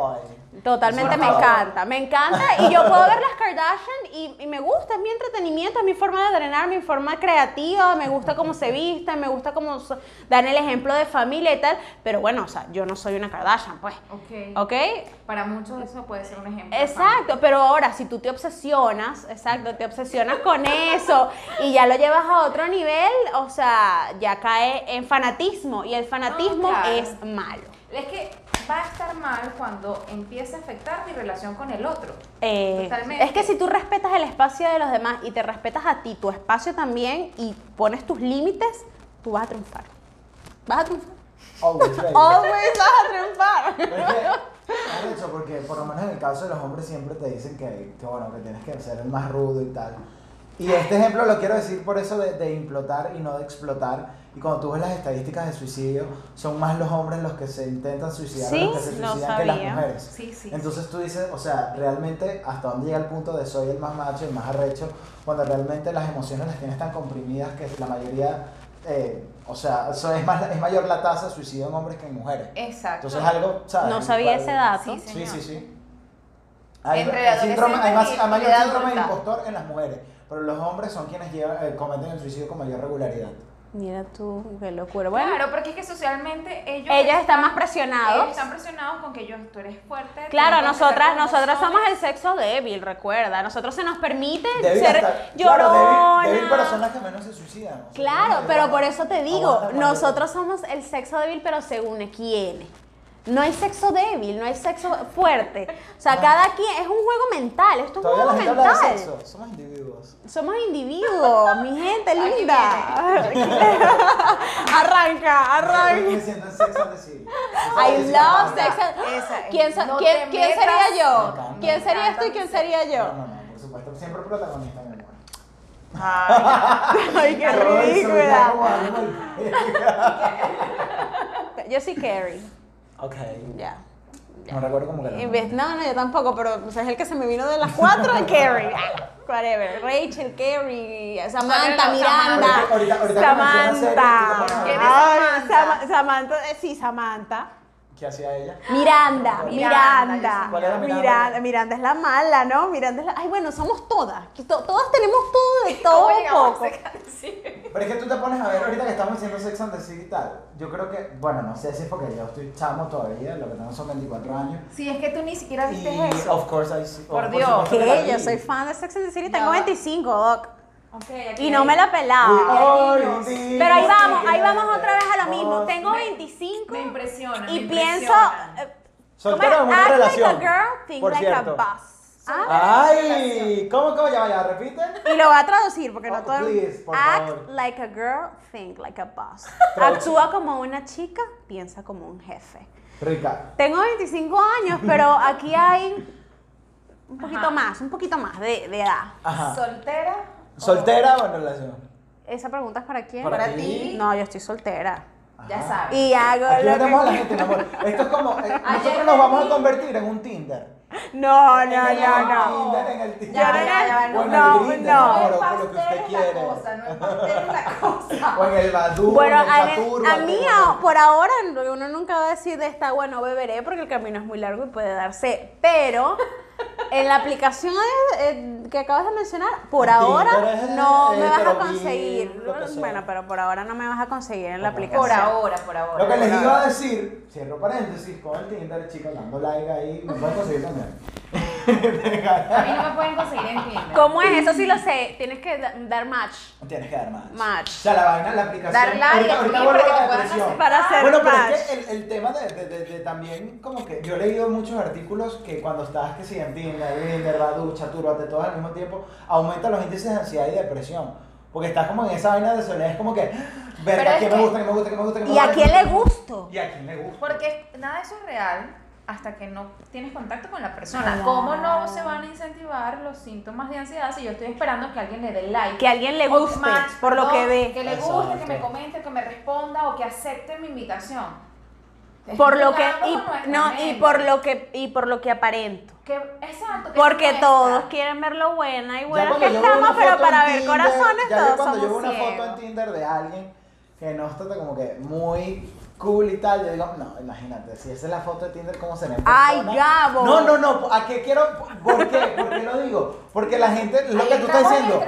Totalmente me encanta, me encanta y yo puedo ver las Kardashian y, y me gusta, es mi entretenimiento, es mi forma de drenar, mi forma creativa, me gusta cómo se visten, me gusta cómo so- dan el ejemplo de familia y tal, pero bueno, o sea, yo no soy una Kardashian, pues, Ok. ¿ok? Para muchos eso puede ser un ejemplo. Exacto, pero ahora si tú te obsesionas, exacto, te obsesionas con eso y ya lo llevas a otro nivel, o sea, ya cae en fanatismo y el fanatismo claro. es malo. Es que va a estar mal cuando empiece a afectar mi relación con el otro. Eh, Totalmente. es que si tú respetas el espacio de los demás y te respetas a ti, tu espacio también, y pones tus límites, tú vas a triunfar. Vas a triunfar. Always, baby. [LAUGHS] Always vas a triunfar. Es hecho, porque por lo menos en el caso de los hombres siempre te dicen que, que, bueno, que tienes que ser el más rudo y tal. Y este ejemplo lo quiero decir por eso de, de implotar y no de explotar. Y cuando tú ves las estadísticas de suicidio, son más los hombres los que se intentan suicidar Sí, los que se suicidan que las mujeres. Sí, sí. Entonces tú dices, o sea, realmente hasta dónde llega el punto de soy el más macho, el más arrecho, cuando realmente las emociones las tienes tan comprimidas que la mayoría, eh, o sea, eso es, más, es mayor la tasa de suicidio en hombres que en mujeres. Exacto. Entonces algo, ¿sabes? No sabía Cual- ese dato. Sí, Sí, señor. sí, sí. Hay, hay síndrome, hay, más, hay mayor síndrome de impostor en las mujeres, pero los hombres son quienes llevan, eh, cometen el suicidio con mayor regularidad. Mira tú, qué locura. Bueno, Claro, porque es que socialmente ellos, Ellos están más presionados. Ellos están presionados con que yo, tú eres fuerte. Claro, nosotras, nosotras somos el sexo débil, recuerda. Nosotros se nos permite Débil ser hasta- llorona. claro, débil, débil, pero son las que menos se suicidan. o sea, Claro, pero por eso te digo, nosotros somos el sexo débil, pero según quién. No hay sexo débil, no hay sexo fuerte. O sea, cada quien es un juego mental, esto es un juego gente habla de mental. sexo, somos individuos. Somos individuos, mi gente Aquí linda. arranca, arranca. me siento en sex and the city. I love sex. ¿Quién, quién- sería yo? ¿Quién sería tú y quién sería yo? No, no, no, por supuesto, siempre protagonista, mi amor. Ay, qué ridícula. Yo sí Carrie. Ok. Ya. No recuerdo cómo que era. No, no, yo tampoco, pero o sea, es el que se me vino de las cuatro, Carrie. Ah, Whatever. Rachel, Carrie, Samantha, Miranda. Ahorita- ahorita- ahorita Samantha. pones a ver. ¿Quién es Ay, Samantha? Sama- Samantha, eh, sí, Samantha. ¿Qué hacía ella? Miranda, Miranda, Miranda, ¿Cuál era Miranda? Miranda, Miranda es la mala, ¿no? Miranda es la... Ay, bueno, somos todas. to- todas tenemos todo de todo ¿Cómo un poco. Pero es que tú te pones a ver ahorita que estamos haciendo Sex and the City y tal. Yo creo que, bueno, no sé si es porque yo estoy chamo todavía, lo que tengo son 24 años. Sí, es que tú ni siquiera viste Y, eso. of course, I see- Por Dios. ¿Qué? Yo soy fan de Sex and the City, tengo va. 25, Doc. Y no me la pelaba. Pero ahí vamos, ahí vamos otra vez a lo mismo. Tengo Me- 25 Me impresiona. y me pienso... eh, Soltero ¿cómo en es? una Act relación. like a girl, think por like cierto. a boss. Ah, Ay, ¿cómo, cómo? Ya vaya, repite. Y lo voy a traducir porque no Oh, todo please, por Act favor. like a girl, think like a boss. Actúa como una chica, piensa como un jefe. Rica. Tengo 25 años, pero aquí hay un poquito Ajá. más, un poquito más de, de edad. Ajá. ¿Soltera? ¿Soltera o en relación? ¿Esa pregunta es para quién? Para Para ti. No, yo estoy soltera. Ya Ajá. sabes. Y hago Aquí lo metemos a la que... gente, mi amor. Esto es como, eh, nosotros nos vamos a convertir en un Tinder. No, no, el no, no. Tinder, en el Tinder. Ya, ya, ya, en no, el no. mi amor, No o lo que pastel usted quiere. cosa, no es pastel es la cosa. [LAUGHS] O en el Badoo, Bueno, en el a, mí a- por ahora uno nunca va a decir de esta agua no beberé porque el camino es muy largo y puede darse, pero en la aplicación eh, que acabas de mencionar, por ahora es, no me vas a conseguir. Bueno, pero por ahora no me vas a conseguir en la aplicación. Por ahora, por ahora. Lo que les iba a decir, cierro paréntesis, con el Tinder, chicos, dando like ahí, me pueden conseguir también. A mí no me pueden conseguir en Tinder. ¿Cómo es? Eso sí lo sé. Tienes que da- dar match. Tienes que dar match. Match. O sea, la vaina, la aplicación. Dar like, ahorita, ahorita escribir vuelvo para a que la puedan depresión. Para hacer Bueno, pero match. es que el, el tema de, de, de- de también, como que yo he leído muchos artículos que cuando estás, que si en Tinder, Grindr, Badoo, Chaturro, de todos al mismo tiempo, aumenta los índices de ansiedad y depresión. Porque estás como en esa vaina de soledad, es como que, Pero verga, que que- me gusta, que me gusta, que me gusta, que me ¿Y a quién le gusto? ¿Y a quién le gusta? Porque nada de eso es real hasta que no tienes contacto con la persona. Claro. ¿Cómo no se van a incentivar los síntomas de ansiedad si yo estoy esperando que alguien le dé like? Que alguien le guste match, por lo que ve. Que le guste, que me comente, que me responda o que acepte mi invitación. Es Por lo que y, no y por lo que y por lo que aparento. Que, exacto. que Porque todos quieren ver lo buena y buena que yo estamos, pero para ver Tinder, corazones ya yo todos cuando yo veo somos una foto en. Tinder de alguien que no está como que muy cool y tal, yo digo, no, imagínate, si esa es la foto de Tinder, ¿cómo será en Ay? Gabo. No, no, no, ¿a qué quiero? ¿Por qué? ¿Por qué lo digo? Porque la gente, lo Ahí que tú estás diciendo,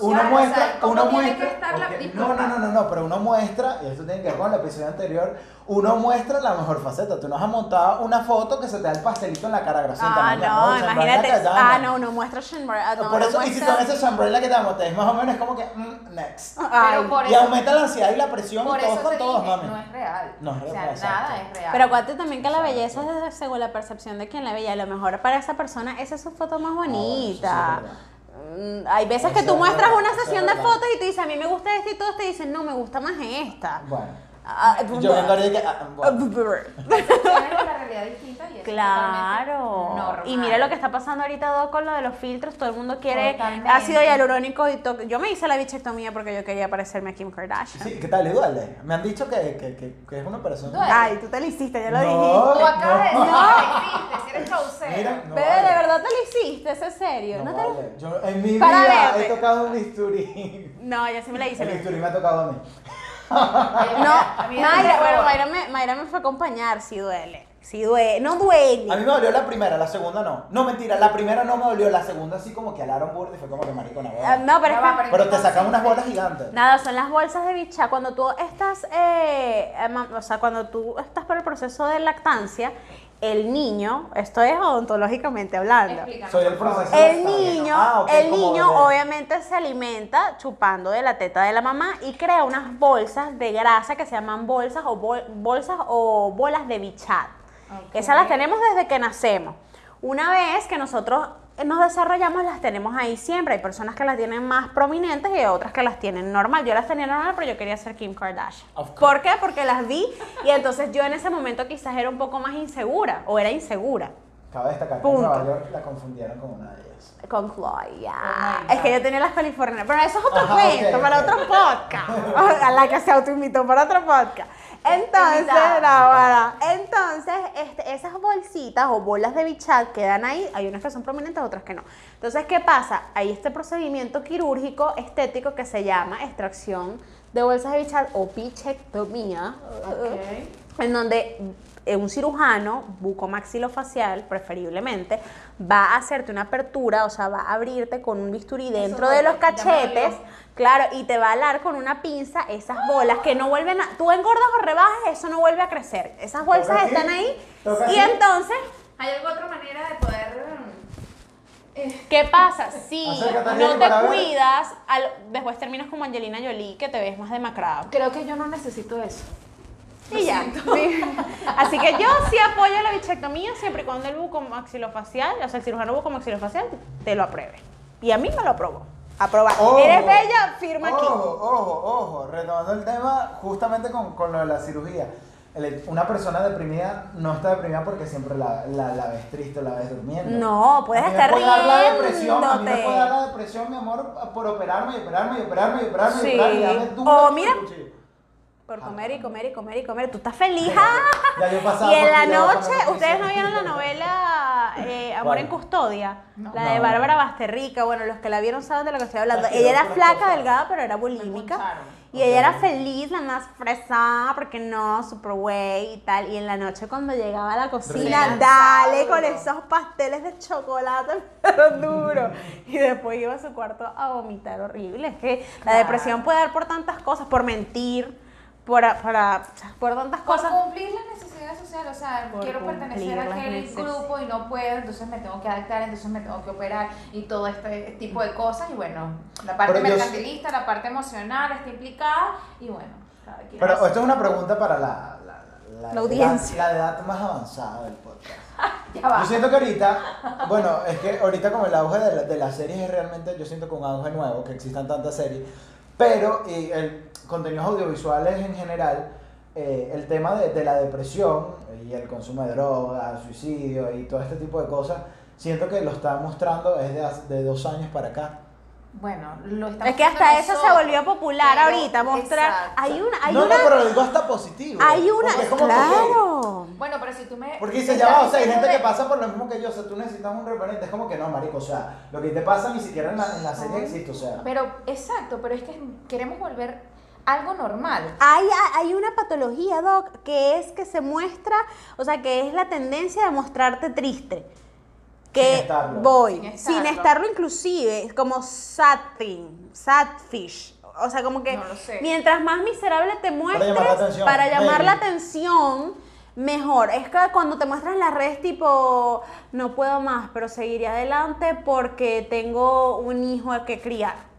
uno o sea, muestra, ¿cómo uno muestra, que estar la- ok, no, no, no, no, no, pero uno muestra, y esto tiene que ver con el episodio anterior, uno muestra la mejor faceta, tú nos has montado una foto que se te da el pastelito en la cara, gracias Ah, no, imagínate. Ah, no, no muestra Shinmar. Ah, no, por no eso, y si con ese sombrero que te damos, te ves más o menos, es como que, mm, next. Ay. Pero por Y eso, aumenta la ansiedad y la presión por y todos eso con todos, dije, mami. no es real. No es O sea, real, exacto. nada es real. Pero acuérdate también que la belleza es desde- según la percepción de quien la ve y a lo mejor para esa persona esa es su foto más bonita. eso Mm, Hay veces Eso que tú es muestras verdad, una sesión de verdad. fotos y te dicen, a mí me gusta esta y todos te dicen, no, me gusta más esta. Bueno, yo viendo ahorita que, ah, bueno. Percepciones de la realidad distinta y eso es Claro. normal. Y mira lo que está pasando ahorita Doc, con lo de los filtros. Todo el mundo quiere Totalmente. ácido hialurónico y to- Yo me hice la bichectomía porque yo quería parecerme a Kim Kardashian. Sí, ¿qué tal? ¿Le duele? Me han dicho que, que, que, que es una persona. Duele. Ay, tú te lo hiciste, ya lo No. dijiste. Tú acabas de decir No. que eres chaucero. Mira, no Bebé, vale. ¿de verdad te lo hiciste? ¿Es en serio? No ¿No te lo- vale. Yo en mi Para vida verte. he tocado un bisturí. No, yo sí me la hice. El bisturí me ha tocado a mí. No, Mayra, bueno. Mayra me, Mayra me fue a acompañar, sí duele. Sí duele, no duele. A mí me dolió la primera, la segunda no. No, mentira, la primera no me dolió, la segunda sí como que alaron burda y fue como que marico, no, Ah, no, pero es que... Pero te sacan unas bolas gigantes. Nada, son las bolsas de bicha. Cuando tú estás, eh, eh, o sea, cuando tú estás por el proceso de lactancia, el niño, esto es odontológicamente hablando, Soy el proceso. el niño, Ah, el niño obviamente se alimenta chupando de la teta de la mamá y crea unas bolsas de grasa que se llaman bolsas o bol- bolsas o bolas de bichat. Esas las tenemos desde que nacemos. Una vez que nosotros nos desarrollamos, las tenemos ahí siempre. Hay personas que las tienen más prominentes y otras que las tienen normal. Yo las tenía normal, pero yo quería ser Kim Kardashian. ¿Por qué? Porque las vi y entonces yo en ese momento quizás era un poco más insegura o era insegura. Cabe destacar que Punto. en Nueva York la confundieron con una de ellas. Con Chloe, ya. Oh es que yo tenía las californianas. Pero eso es otro Ajá, cuento, ok, para ok. otro podcast. [LAUGHS] A la que se autoinvitó para otro podcast. Entonces, Invitada. entonces este, esas bolsitas o bolas de bichat quedan ahí, hay unas que son prominentes, otras que no. Entonces, ¿qué pasa? Hay este procedimiento quirúrgico estético que se llama extracción de bolsas de bichat o bichectomía, en donde un cirujano bucomaxilofacial, preferiblemente, va a hacerte una apertura, o sea, va a abrirte con un bisturí dentro de los cachetes, claro, y te va a alar con una pinza esas bolas que no vuelven a... Tú engordas o rebajas, eso no vuelve a crecer. Esas bolsas están ahí y aquí. entonces... ¿Hay alguna otra manera de poder... eh, ¿Qué pasa? [LAUGHS] Si Acércate, no te cuidas, al- después terminas como Angelina Jolie, que te ves más demacrado. Creo que yo no necesito eso. Y ya. Sí. [LAUGHS] Así que yo sí apoyo la bichectomía siempre y cuando el bucomaxilofacial, o sea, el cirujano bucomaxilofacial, te lo apruebe. Y a mí me lo aprobó. Aprobar. Ojo. Eres bella, firma aquí. Ojo, ojo, ojo. Retomando el tema justamente con, con lo de la cirugía. El- una persona deprimida no está deprimida porque siempre la, la, la ves triste o la ves durmiendo. No, puedes A mí me estar puede dar la depresión, a mí me puede dar la depresión, mi amor, por operarme y operarme y operarme y operarme Sí. y operarme y darme duro O mira-. Por comer y comer y comer y comer. Tú estás feliz. ¡ah! Ya [LAUGHS] yo pasaba Y en la noche, ¿ustedes no vieron la novela eh, Amor ¿Cuál? en Custodia? No. La de No. Bárbara Basterrica. Bueno, los que la vieron saben de lo que estoy hablando. Ella era flaca, delgada, pero era bulímica. Y ella Ok. era feliz, la más fresada, porque no, super güey y tal. Y en la noche cuando llegaba a la cocina, dale con esos pasteles de chocolate, [LAUGHS] pero duro. Y después iba a su cuarto a vomitar horrible. Es que la Claro. depresión puede dar por tantas cosas, por mentir, por, para, por tantas Por cosas. cumplir las necesidades sociales, o sea, Por quiero pertenecer a aquel grupo y no puedo, entonces me tengo que adaptar, entonces me tengo que operar y todo este tipo de cosas. Y bueno, la parte Pero yo- mercantilista, la parte emocional está implicada y bueno, cada quien Pero esto es una pregunta para la, la, La edad- audiencia. la edad más avanzada del podcast. [LAUGHS] ya va. Yo siento que ahorita, bueno, es que ahorita como el auge de, la- de las series es realmente, yo siento que un auge nuevo, que existan tantas series, pero y el contenidos audiovisuales en general, eh, el tema de, de la depresión y el consumo de drogas, suicidio y todo este tipo de cosas, siento que lo está mostrando desde hace- de dos años para acá. Bueno, lo estamos Es que hasta eso se nosotros, volvió popular pero- ahorita, mostrar. exacto. Hay una, hay no, una, no, pero lo digo hasta positivo. hay una, es como que, claro. Bueno, pero si tú me. Porque dice, estás ya va, o sea, hay gente que pasa por lo mismo que yo, o sea, tú necesitas un referente, es como que no, marico, o sea, lo que te pasa ni siquiera en la, en la serie existe, o sea. Pero, exacto, pero es que queremos volver algo normal. Hay, hay una patología, Doc, que es que se muestra, o sea, que es la tendencia de mostrarte triste. Que Sin estarlo. voy, Sin sin estarlo. estarlo, inclusive, es como sad thing, sad fish. O sea, como que No mientras más miserable te muestres, llamar la atención, para llamar la atención, mejor. Es que cuando te muestras en las redes tipo, no puedo más, pero seguiré adelante porque tengo un hijo que criar.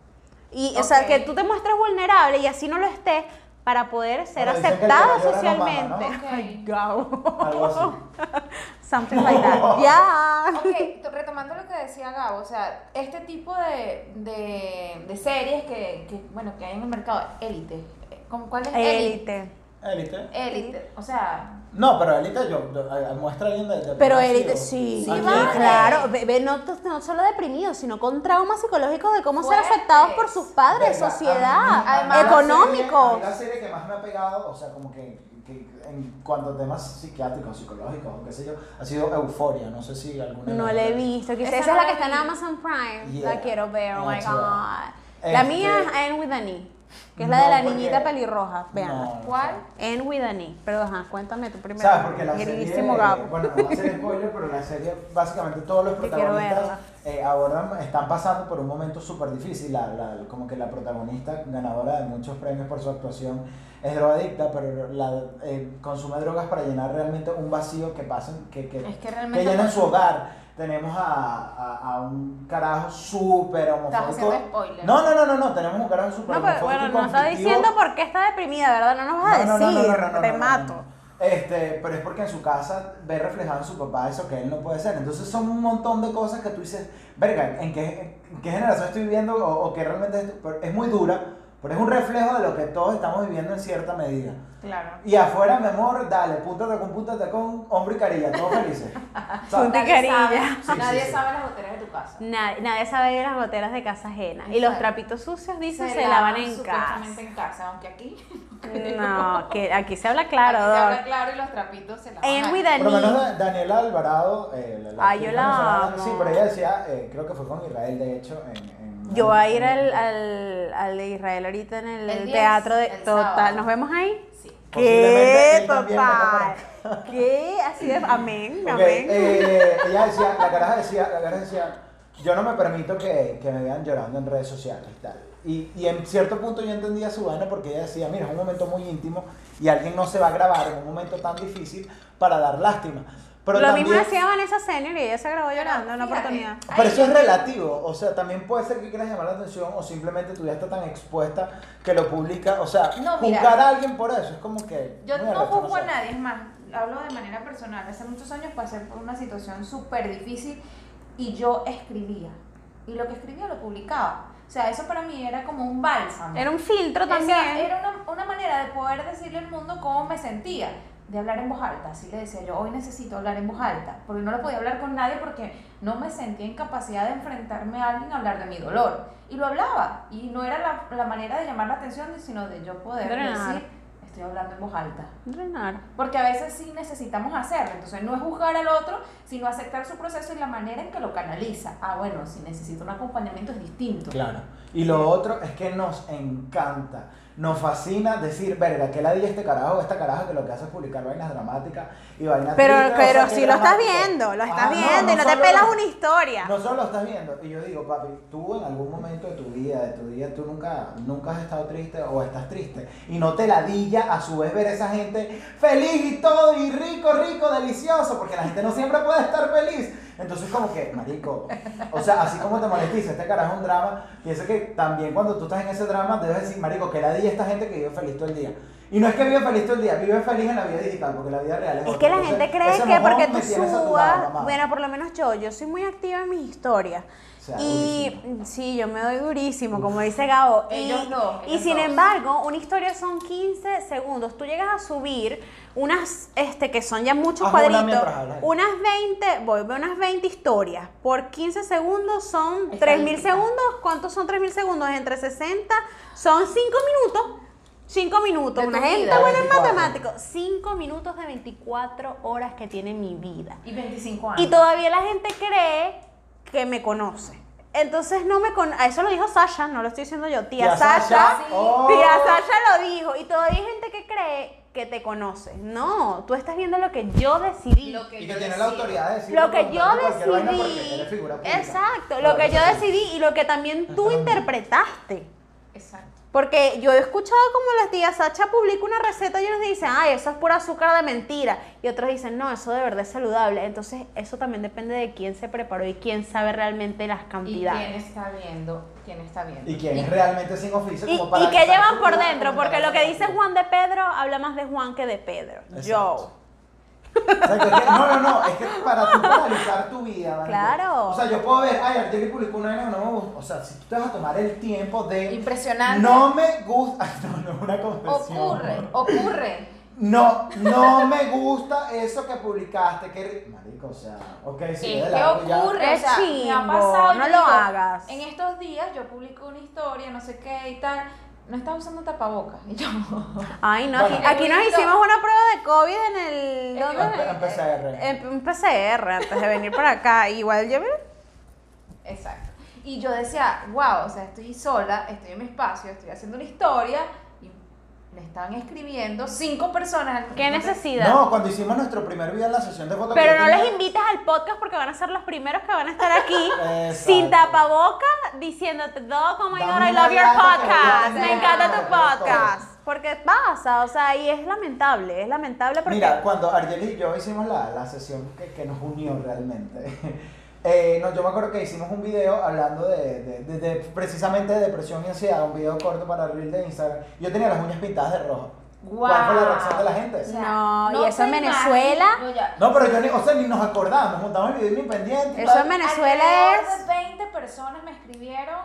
Y, o sea, que tú te muestres vulnerable y así no lo estés para poder ser el aceptado no no socialmente. ¿no? Ay, Gabo. Algo así. [LAUGHS] Something like that. [LAUGHS] Ya. Ok, to- retomando lo que decía Gabo, o sea, este tipo de, de, de series que, que, bueno, que hay en el mercado, élite. ¿Cómo- ¿Cuál es? Élite. Élite. Élite, o sea, No, pero élite yo, yo- muestra a alguien de, de Pero o- sí. Sí, ¿A. Claro, ve, no, no solo deprimidos, sino con traumas psicológicos de cómo ser Fuertes. afectados por sus padres, Verga, a sociedad, a Además, la económicos. serie- a la serie que más me ha pegado, o sea, como que, que en cuanto a temas psiquiátricos, psicológicos, o qué sé yo, ha sido Euforia. No sé si alguna. No la he visto. Quizás Esa esa es la que está en. Amazon Prime. Yeah. La quiero ver, oh my god. La Este- mía es Anne with an E, que es la de No, la porque- niñita pelirroja. Vean. No, no ¿Cuál? with an E. Pero ajá, cuéntame tú primero. ¿Sabes? Porque la Queridísimo serie, Gabo. bueno, no va a ser spoiler, pero la serie, básicamente todos los [LAUGHS] protagonistas eh, abordan, están pasando por un momento súper difícil. La, la- como que la protagonista, ganadora de muchos premios por su actuación, es drogadicta, pero la, eh, consume drogas para llenar realmente un vacío que pasan, que, que, Es que que realmente llena en su hogar. Tenemos a, a, a un carajo súper estás homofóbico. haciendo spoiler. No, no, no, no, no, tenemos un carajo súper No, homofóbico bueno, y no está diciendo por qué está deprimida, ¿verdad? No nos vas a decir. Te mato. Este, pero es porque en su casa ve reflejado en su papá eso que él no puede ser. Entonces son un montón de cosas que tú dices, verga, ¿en qué, en qué generación estoy viviendo o, o que realmente es, es muy dura pero es un reflejo de lo que todos estamos viviendo en cierta medida. Claro. Y afuera, mi amor, dale, púntate con, púntate con, hombre y carilla, todos felices. [LAUGHS] Punta- Nadie carilla. sabe, Sí, sí, nadie sí. sabe las goteras de tu casa. Nadie, nadie sabe de las goteras de casa ajena. Y los trapitos sucios, dicen, se, lavan en casa. supuestamente en casa, aunque aquí. No, que aquí se habla claro, Aquí se habla claro y los trapitos se lavan. A Por lo menos Daniela Alvarado, eh, la, la Ay, yo la amo. Sí, pero ella decía, eh, creo que fue con Israel, de hecho, en... en- Yo voy a ir al, al, al de Israel ahorita en el, El 10, teatro de el total. sábado. ¿Nos vemos ahí? Sí. ¿Qué? Total. ¿Qué? Así de amén, amén. eh, ella decía, la caraja decía, la caraja decía, yo no me permito que, que me vean llorando en redes sociales y tal. Y, y en cierto punto yo entendía su vaina porque ella decía, mira, es un momento muy íntimo y alguien no se va a grabar en un momento tan difícil para dar lástima. Pero Lo también, mismo decía Vanessa Senior y ella se grabó llorando en una oportunidad. Pero eso es relativo, o sea, también puede ser que quieras llamar la atención o simplemente tú ya estás tan expuesta que lo publica, o sea, No, mira. juzgar a alguien por eso es como que... Yo no arrecho, juzgo a sé. nadie, es más, hablo de manera personal. Hace muchos años pasé por una situación súper difícil y yo escribía. Y lo que escribía lo publicaba. O sea, eso para mí era como un bálsamo. Era un filtro O sea, también. era una, una manera de poder decirle al mundo cómo me sentía, de hablar en voz alta. Así le decía yo, hoy necesito hablar en voz alta, porque no lo podía hablar con nadie porque no me sentía en capacidad de enfrentarme a alguien a hablar de mi dolor. Y lo hablaba, y no era la, la manera de llamar la atención, sino de yo poder Drenar. decir, estoy hablando en voz alta. Drenar. Porque a veces sí necesitamos hacerlo. Entonces no es juzgar al otro, sino aceptar su proceso y la manera en que lo canaliza. Ah, bueno, si necesita un acompañamiento es distinto. Claro. Y lo otro es que nos encanta, nos fascina decir, verga, que la di este carajo, esta caraja que lo que hace es publicar vainas dramáticas y vainas Pero, tristes, o pero sea, qué si lo estás viendo, lo estás Ah, viendo y no te pelas lo- una historia. No solo lo estás viendo, y yo digo, papi, tú en algún momento de tu vida, de tu día, tú nunca, nunca has estado triste o estás triste, y no te ladilla a su vez ver esa gente feliz y todo, y rico, rico, delicioso, porque la gente no siempre puede estar feliz. Entonces como que, marico, o sea, así como te molestiza, este carajo es un drama, piensa que también cuando tú estás en ese drama debes decir, marico, que ladilla esta gente que vive feliz todo el día. Y no es que vive feliz todo el día, vive feliz en la vida digital, porque la vida real es Es que la Entonces, gente cree que porque tú subas, bueno, por lo menos yo, yo soy muy activa en mis historias. O sea, y durísimo. sí, yo me doy durísimo, como dice Gabo. Y- Ellos Y, ellos sin dos. embargo, una historia son 15 segundos. Tú llegas a subir unas, este, que son ya muchos Haz cuadritos, unas 20, voy, unas 20 historias. Por 15 segundos son 3.000 Estadística. segundos. ¿Cuántos son 3.000 segundos? Entre 60, son 5 minutos. 5 minutos. Una gente vida. buena en 24. matemáticos. 5 minutos de 24 horas que tiene mi vida. Y 25 años. Y todavía la gente cree que me conoce. Entonces no me conoce. Eso lo dijo Sasha, no lo estoy diciendo yo. Tía, Tía Sasha. Sasha, sí. oh. Tía Sasha lo dijo. Y todavía hay gente que cree que te conoce. No, tú estás viendo lo que yo decidí. Lo que Y yo que tiene la autoridad de decir Lo que yo decidí. Exacto, lo que yo decidí y lo que también tú interpretaste. Exacto. Porque yo he escuchado como la tía Sacha publica una receta y ellos dicen, ay, eso es pura azúcar de mentira. Y otros dicen, no, eso de verdad es saludable. Entonces, eso también depende de quién se preparó y quién sabe realmente las ¿Y quién cantidades. está viendo? ¿Quién está viendo? Y quién es realmente sin oficio Y, como para y qué llevan por dentro, porque lo que dice Juan de Pedro habla más de Juan que de Pedro. Exacto. Yo. Exacto, es que- no, no, no, es que para tú analizar tu vida, marico. Claro. O sea, yo puedo ver, ay, Arteli publicó una vaina que no me gusta. O sea, si tú te vas a tomar el tiempo de. Impresionante. No me gusta. [LAUGHS] No, no es una confesión. Ocurre, ocurre. No, no me gusta eso que publicaste. Que... Marico, o sea, ok, sí, es que ocurre, Qué o sea, me ha pasado, no lo digo, hagas. En estos días yo publico una historia, no sé qué y tal, no estaba usando tapabocas. [LAUGHS] Y yo, Ay, no, Bueno. aquí, aquí nos hicimos una prueba de COVID en el... ¿dónde? En PCR. En un PCR antes de venir para acá. [LAUGHS] Igual yo exacto. Y yo decía, wow, o sea, estoy sola, estoy en mi espacio, estoy haciendo una historia me estaban escribiendo cinco personas. al ¿Qué necesidad? No, cuando hicimos nuestro primer video en la sesión de fotos. Pero no tenía- les invitas al podcast porque van a ser los primeros que van a estar aquí [LAUGHS] sin tapaboca diciéndote, Doc, oh my Dame God, I love your podcast. Me encanta tu tener todo". podcast. Porque pasa, o sea, y es lamentable, es lamentable porque... Mira, cuando Argelis y yo hicimos la, la sesión que, que nos unió realmente, [LAUGHS] eh, no, yo me acuerdo que hicimos un video hablando de, de- de- de precisamente de depresión y ansiedad, un video corto para el reel de Instagram. Yo tenía las uñas pintadas de rojo. ¿Cuál fue la reacción de la gente? O sea, No, y eso en Venezuela- no. No, pero yo ni, o sea, ni nos acordamos, montamos el video independiente. Eso en Venezuela Alrededor es... de 20 personas me escribieron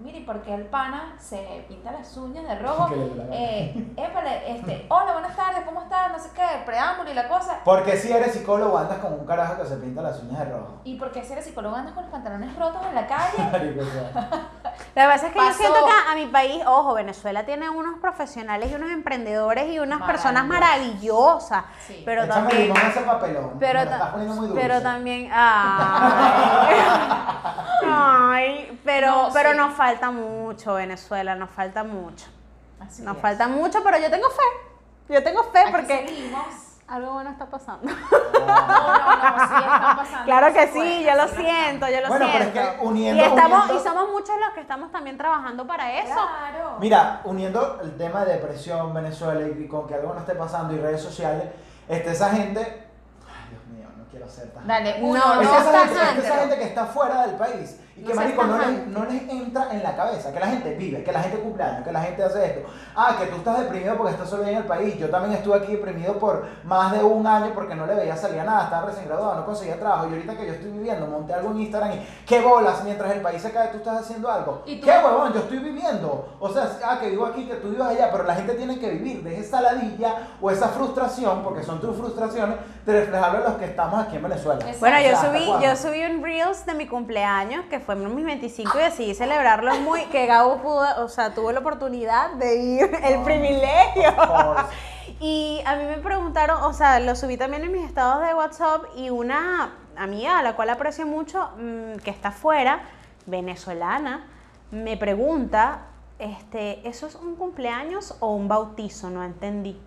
mire, ¿y por qué el pana se pinta las uñas de rojo? [LAUGHS] Eh, épale, este, [LAUGHS] hola, buenas tardes, ¿cómo estás? No sé qué, el preámbulo y la cosa. Porque si eres psicólogo andas con un carajo que se pinta las uñas de rojo. ¿Y por qué si eres psicólogo andas con los pantalones rotos en la calle? [LAUGHS] La verdad es que yo Pasó. siento que a mi país, ojo, Venezuela tiene unos profesionales y unos emprendedores y unas personas maravillosas. Sí. Pero échame también. limón a ese papelón. Pero, ta- estás poniendo muy dulce. pero también. Ay, Ay, pero, No, pero sí. nos falta mucho, Venezuela, nos falta mucho. Así Nos es. falta mucho, pero yo tengo fe. Yo tengo fe Aquí porque seguimos. algo bueno está pasando. No, no, no, sí están pasando. Claro que sí, yo lo siento, yo lo Bueno, pero es siento. que uniendo- y estamos, uniendo- y somos muchos los que estamos también trabajando para eso. Claro. Mira, uniendo el tema de depresión, Venezuela y con que algo no esté pasando y redes sociales, este, esa gente. Ay, Dios mío, no quiero ser tan. Dale, No, uno, no Es que esa, es gente que está fuera del país y que No marico, no, les, no les entra en la cabeza que la gente vive, que la gente cumple años, que la gente hace esto. Ah, que tú estás deprimido porque estás solo en el país. Yo también estuve aquí deprimido por más de un año porque no le veía salir a nada, estaba recién graduado, no conseguía trabajo. Y ahorita que yo estoy viviendo, monté algo en Instagram y qué bolas, mientras el país se cae, tú estás haciendo algo. ¿Y tú? ¿Qué huevón? Yo estoy viviendo. O sea, ah, que vivo aquí, que tú vivas allá, pero la gente tiene que vivir de esa ladilla o esa frustración, porque son tus frustraciones, de reflejarlo en los que estamos aquí en Venezuela. Bueno, yo O sea, ¿hasta subí, yo subí un Reels de mi cumpleaños, que fue en mis 25 y decidí celebrarlo muy, que Gabo pudo, o sea, tuvo la oportunidad de ir, el privilegio. [LAUGHS] Y a mí me preguntaron, o sea, lo subí también en mis estados de WhatsApp y una amiga a la cual aprecio mucho, mm, que está afuera, venezolana, me pregunta, este, ¿eso es un cumpleaños o un bautizo? No entendí.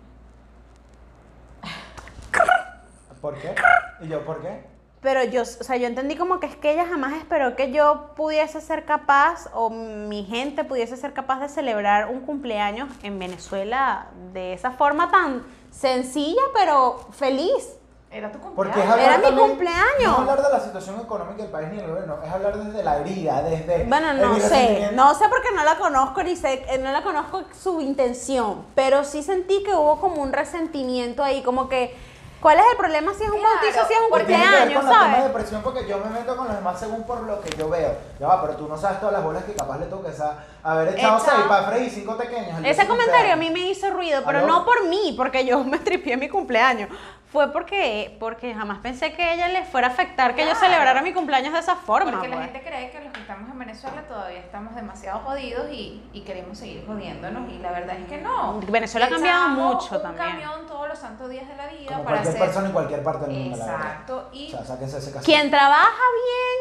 ¿Por qué? ¿Y yo por qué? Pero yo, o sea, yo entendí como que es que ella jamás esperó que yo pudiese ser capaz o mi gente pudiese ser capaz de celebrar un cumpleaños en Venezuela de esa forma tan sencilla pero feliz. Era tu cumpleaños. Porque es hablar Era mi cumpleaños. No es hablar de la situación económica del país ni del gobierno, es hablar desde la herida, desde. Bueno, no sé, no sé porque no la conozco ni sé, eh, no la conozco su intención, pero sí sentí que hubo como un resentimiento ahí, como que, ¿cuál es el problema si es un Claro, bautizo, si es un cumpleaños, tema de sabes? depresión porque yo me meto con los demás según por lo que yo veo. Ya va, pero tú no sabes todas las bolas que capaz le toca esa, haber echado Echado. seis para freír cinco pequeños. Ese comentario a mí me hizo ruido, pero ¿Aló? no por mí, porque yo [LAUGHS] me tripié mi cumpleaños. Fue porque, porque jamás pensé que ella le fuera a afectar que yo Claro. celebrara mi cumpleaños de esa forma. Porque la pues. gente cree que los que estamos en Venezuela todavía estamos demasiado jodidos y, y queremos seguir jodiéndonos. Y la verdad es que no. Venezuela ha cambiado mucho un también. camión todos los santos días de la vida Como para cualquier hacer. persona en cualquier parte del mundo, la. Exacto. Y O sea, sáquense ese caso. Quien trabaja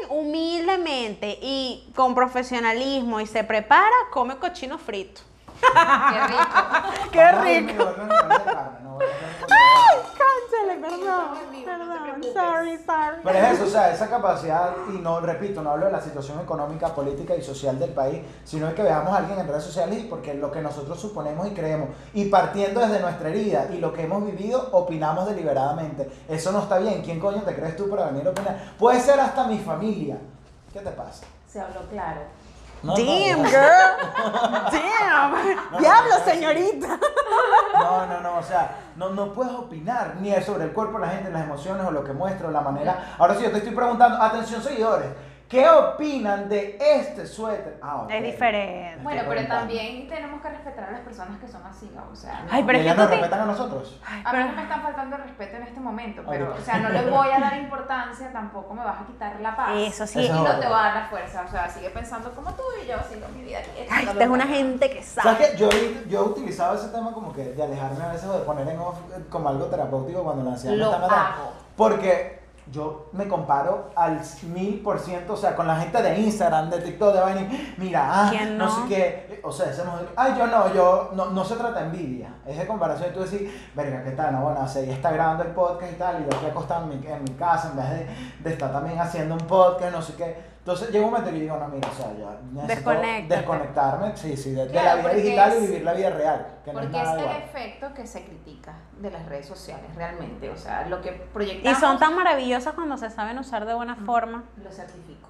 bien, humildemente y con profesionalismo y se prepara, come cochino frito. qué rico. ¡Qué rico! disminuir los niveles de carne, no voy a hablar con- Cónchale, perdón, perdón, sorry, sorry. Pero es eso, o sea, esa capacidad, y no, repito, no hablo de la situación económica, política y social del país, sino de que veamos a alguien en redes sociales y porque lo que nosotros suponemos y creemos, y partiendo desde nuestra herida y lo que hemos vivido, opinamos deliberadamente. Eso no está bien. ¿Quién coño te crees tú para venir a opinar? Puede ser hasta mi familia. ¿Qué te pasa? Se habló claro. No, Damn, no. girl. [LAUGHS] Damn. Diablo, señorita. No, no, no, o sea, no, no puedes opinar ni sobre el cuerpo de la gente, las emociones o lo que muestra o la manera. Ahora sí, yo te estoy preguntando, atención seguidores, ¿qué opinan de este suéter? Ah, ok. Es diferente. Estoy Bueno, pero también tenemos que respetar a las personas que son así, ¿no? O sea, Ay, pero ¿Y es que ellas nos te- respetan a nosotros? A mí no me están faltando el respeto en este momento, pero, o sea, no le [LAUGHS] voy a dar importancia, tampoco me vas a quitar la paz. Eso sí. Y Eso es no verdad. te voy a dar la fuerza, o sea, sigue pensando como tú y yo sigo mi vida aquí. Ay, esta es una gente que ¿Sabes sabe. qué? Yo, he- yo he utilizado ese tema como que de alejarme a veces o de poner en off eh, como algo terapéutico cuando la ansiedad me Lo está matando. hago. Porque yo me comparo al mil por ciento, o sea, con la gente de Instagram, de TikTok, de vaina, mira, ah, ¿Quién no? no? sé qué, o sea, ese no, ay, yo no, yo, no, no se trata de envidia, es de comparación, y tú decís, verga, ¿qué tal? No, bueno, o ella está grabando el podcast y tal, y yo aquí acostado en mi, en mi casa, en vez de, de estar también haciendo un podcast, no sé qué, entonces llega un momento que digo, no, mira, o sea, yo necesito desconectarme, sí, sí, de, la vida porque digital es- y vivir la vida real, que no es Porque es nada el igual. efecto que se critica de las redes sociales, realmente. O sea, lo que Y proyectamos. son tan maravillosas cuando se saben usar de buena forma. Lo certifico.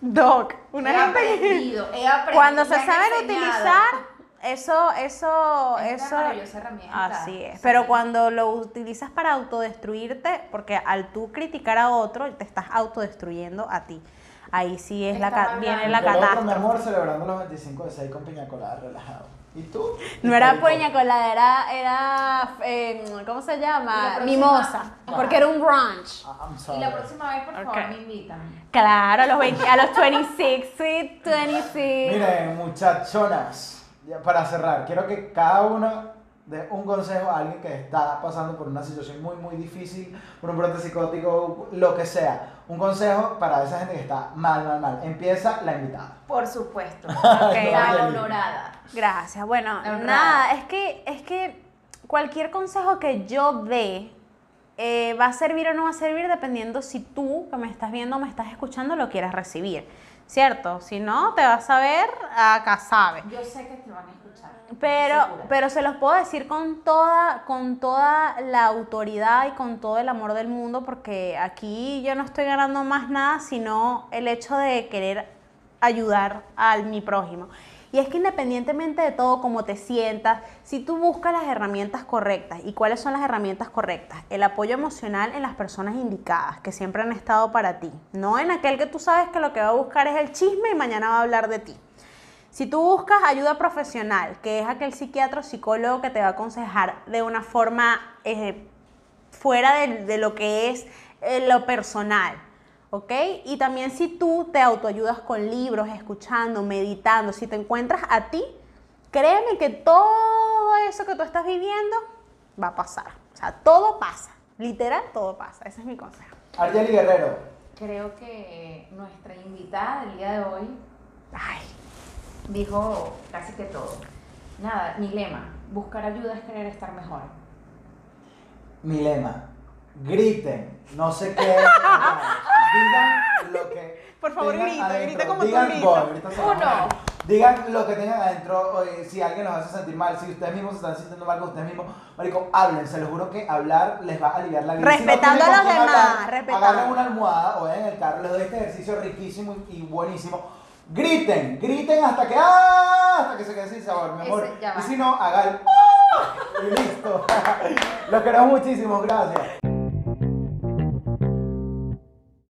Doc, una he gente aprendido, he aprendido. Cuando se saben utilizar, eso, eso, Es una eso. maravillosa herramienta. Así es. Sí. Pero cuando lo utilizas para autodestruirte, porque al tú criticar a otro, te estás autodestruyendo a ti. Ahí sí es la, Estaba ca- viene la otro, mi catástrofe. amor, celebrando los 25 de 6 con piña colada relajado. ¿Y tú? No era puña colada, era, era eh, ¿cómo se la llama? Mimosa, Ah. porque era un brunch. Ah, Y la próxima vez, por favor, me invitan. Claro, a los, 20 a los 26, sweet 26. Miren, muchachonas, para cerrar, quiero que cada uno dé un consejo a alguien que está pasando por una situación muy, muy difícil, por un brote psicótico, lo que sea. Un consejo para esa gente que está mal, mal, mal. Empieza la invitada. Por supuesto. [LAUGHS] Ok, No, La honorada. Gracias. Bueno, nada, es que, es que cualquier consejo que yo dé eh, va a servir o no va a servir dependiendo si tú que me estás viendo o me estás escuchando lo quieras recibir. ¿Cierto? Si no, te vas a ver, acá sabes. Yo sé que te van a. Pero, Segura. pero se los puedo decir con toda, con toda la autoridad y con todo el amor del mundo, porque aquí yo no estoy ganando más nada, sino el hecho de querer ayudar a mi prójimo. Y es que independientemente de todo, cómo te sientas, si tú buscas las herramientas correctas, ¿y cuáles son las herramientas correctas? El apoyo emocional en las personas indicadas, que siempre han estado para ti, no en aquel que tú sabes que lo que va a buscar es el chisme y mañana va a hablar de ti. Si tú buscas ayuda profesional, que es aquel psiquiatra o psicólogo que te va a aconsejar de una forma eh, fuera de, de lo que es eh, lo personal, ¿ok? Y también si tú te autoayudas con libros, escuchando, meditando, si te encuentras a ti, créeme que todo eso que tú estás viviendo va a pasar. O sea, todo pasa, literal, todo pasa. Ese es mi consejo. Argeli Guerrero. Creo que nuestra invitada del día de hoy Ay, dijo casi que todo. Nada, mi lema, buscar ayuda es querer estar mejor. Mi lema. Griten, no sé qué. [LAUGHS] digan lo que. Por favor, grita, grita como tú digan, grita. Uno. Digan lo que tengan adentro. si alguien los hace sentir mal, si ustedes mismos se están sintiendo mal con ustedes mismos, Marico, hablen. Se los juro que hablar les va a aliviar la vida. Si no Respetando a los demás, hablar, respetando. Agarren una almohada o en el carro. Les doy este ejercicio riquísimo y buenísimo. Griten, griten hasta que ¡ah! hasta que se quede sin sabor, mi amor. Y si no, hagan ¡ah! y listo. [LAUGHS] Los queremos muchísimo, gracias.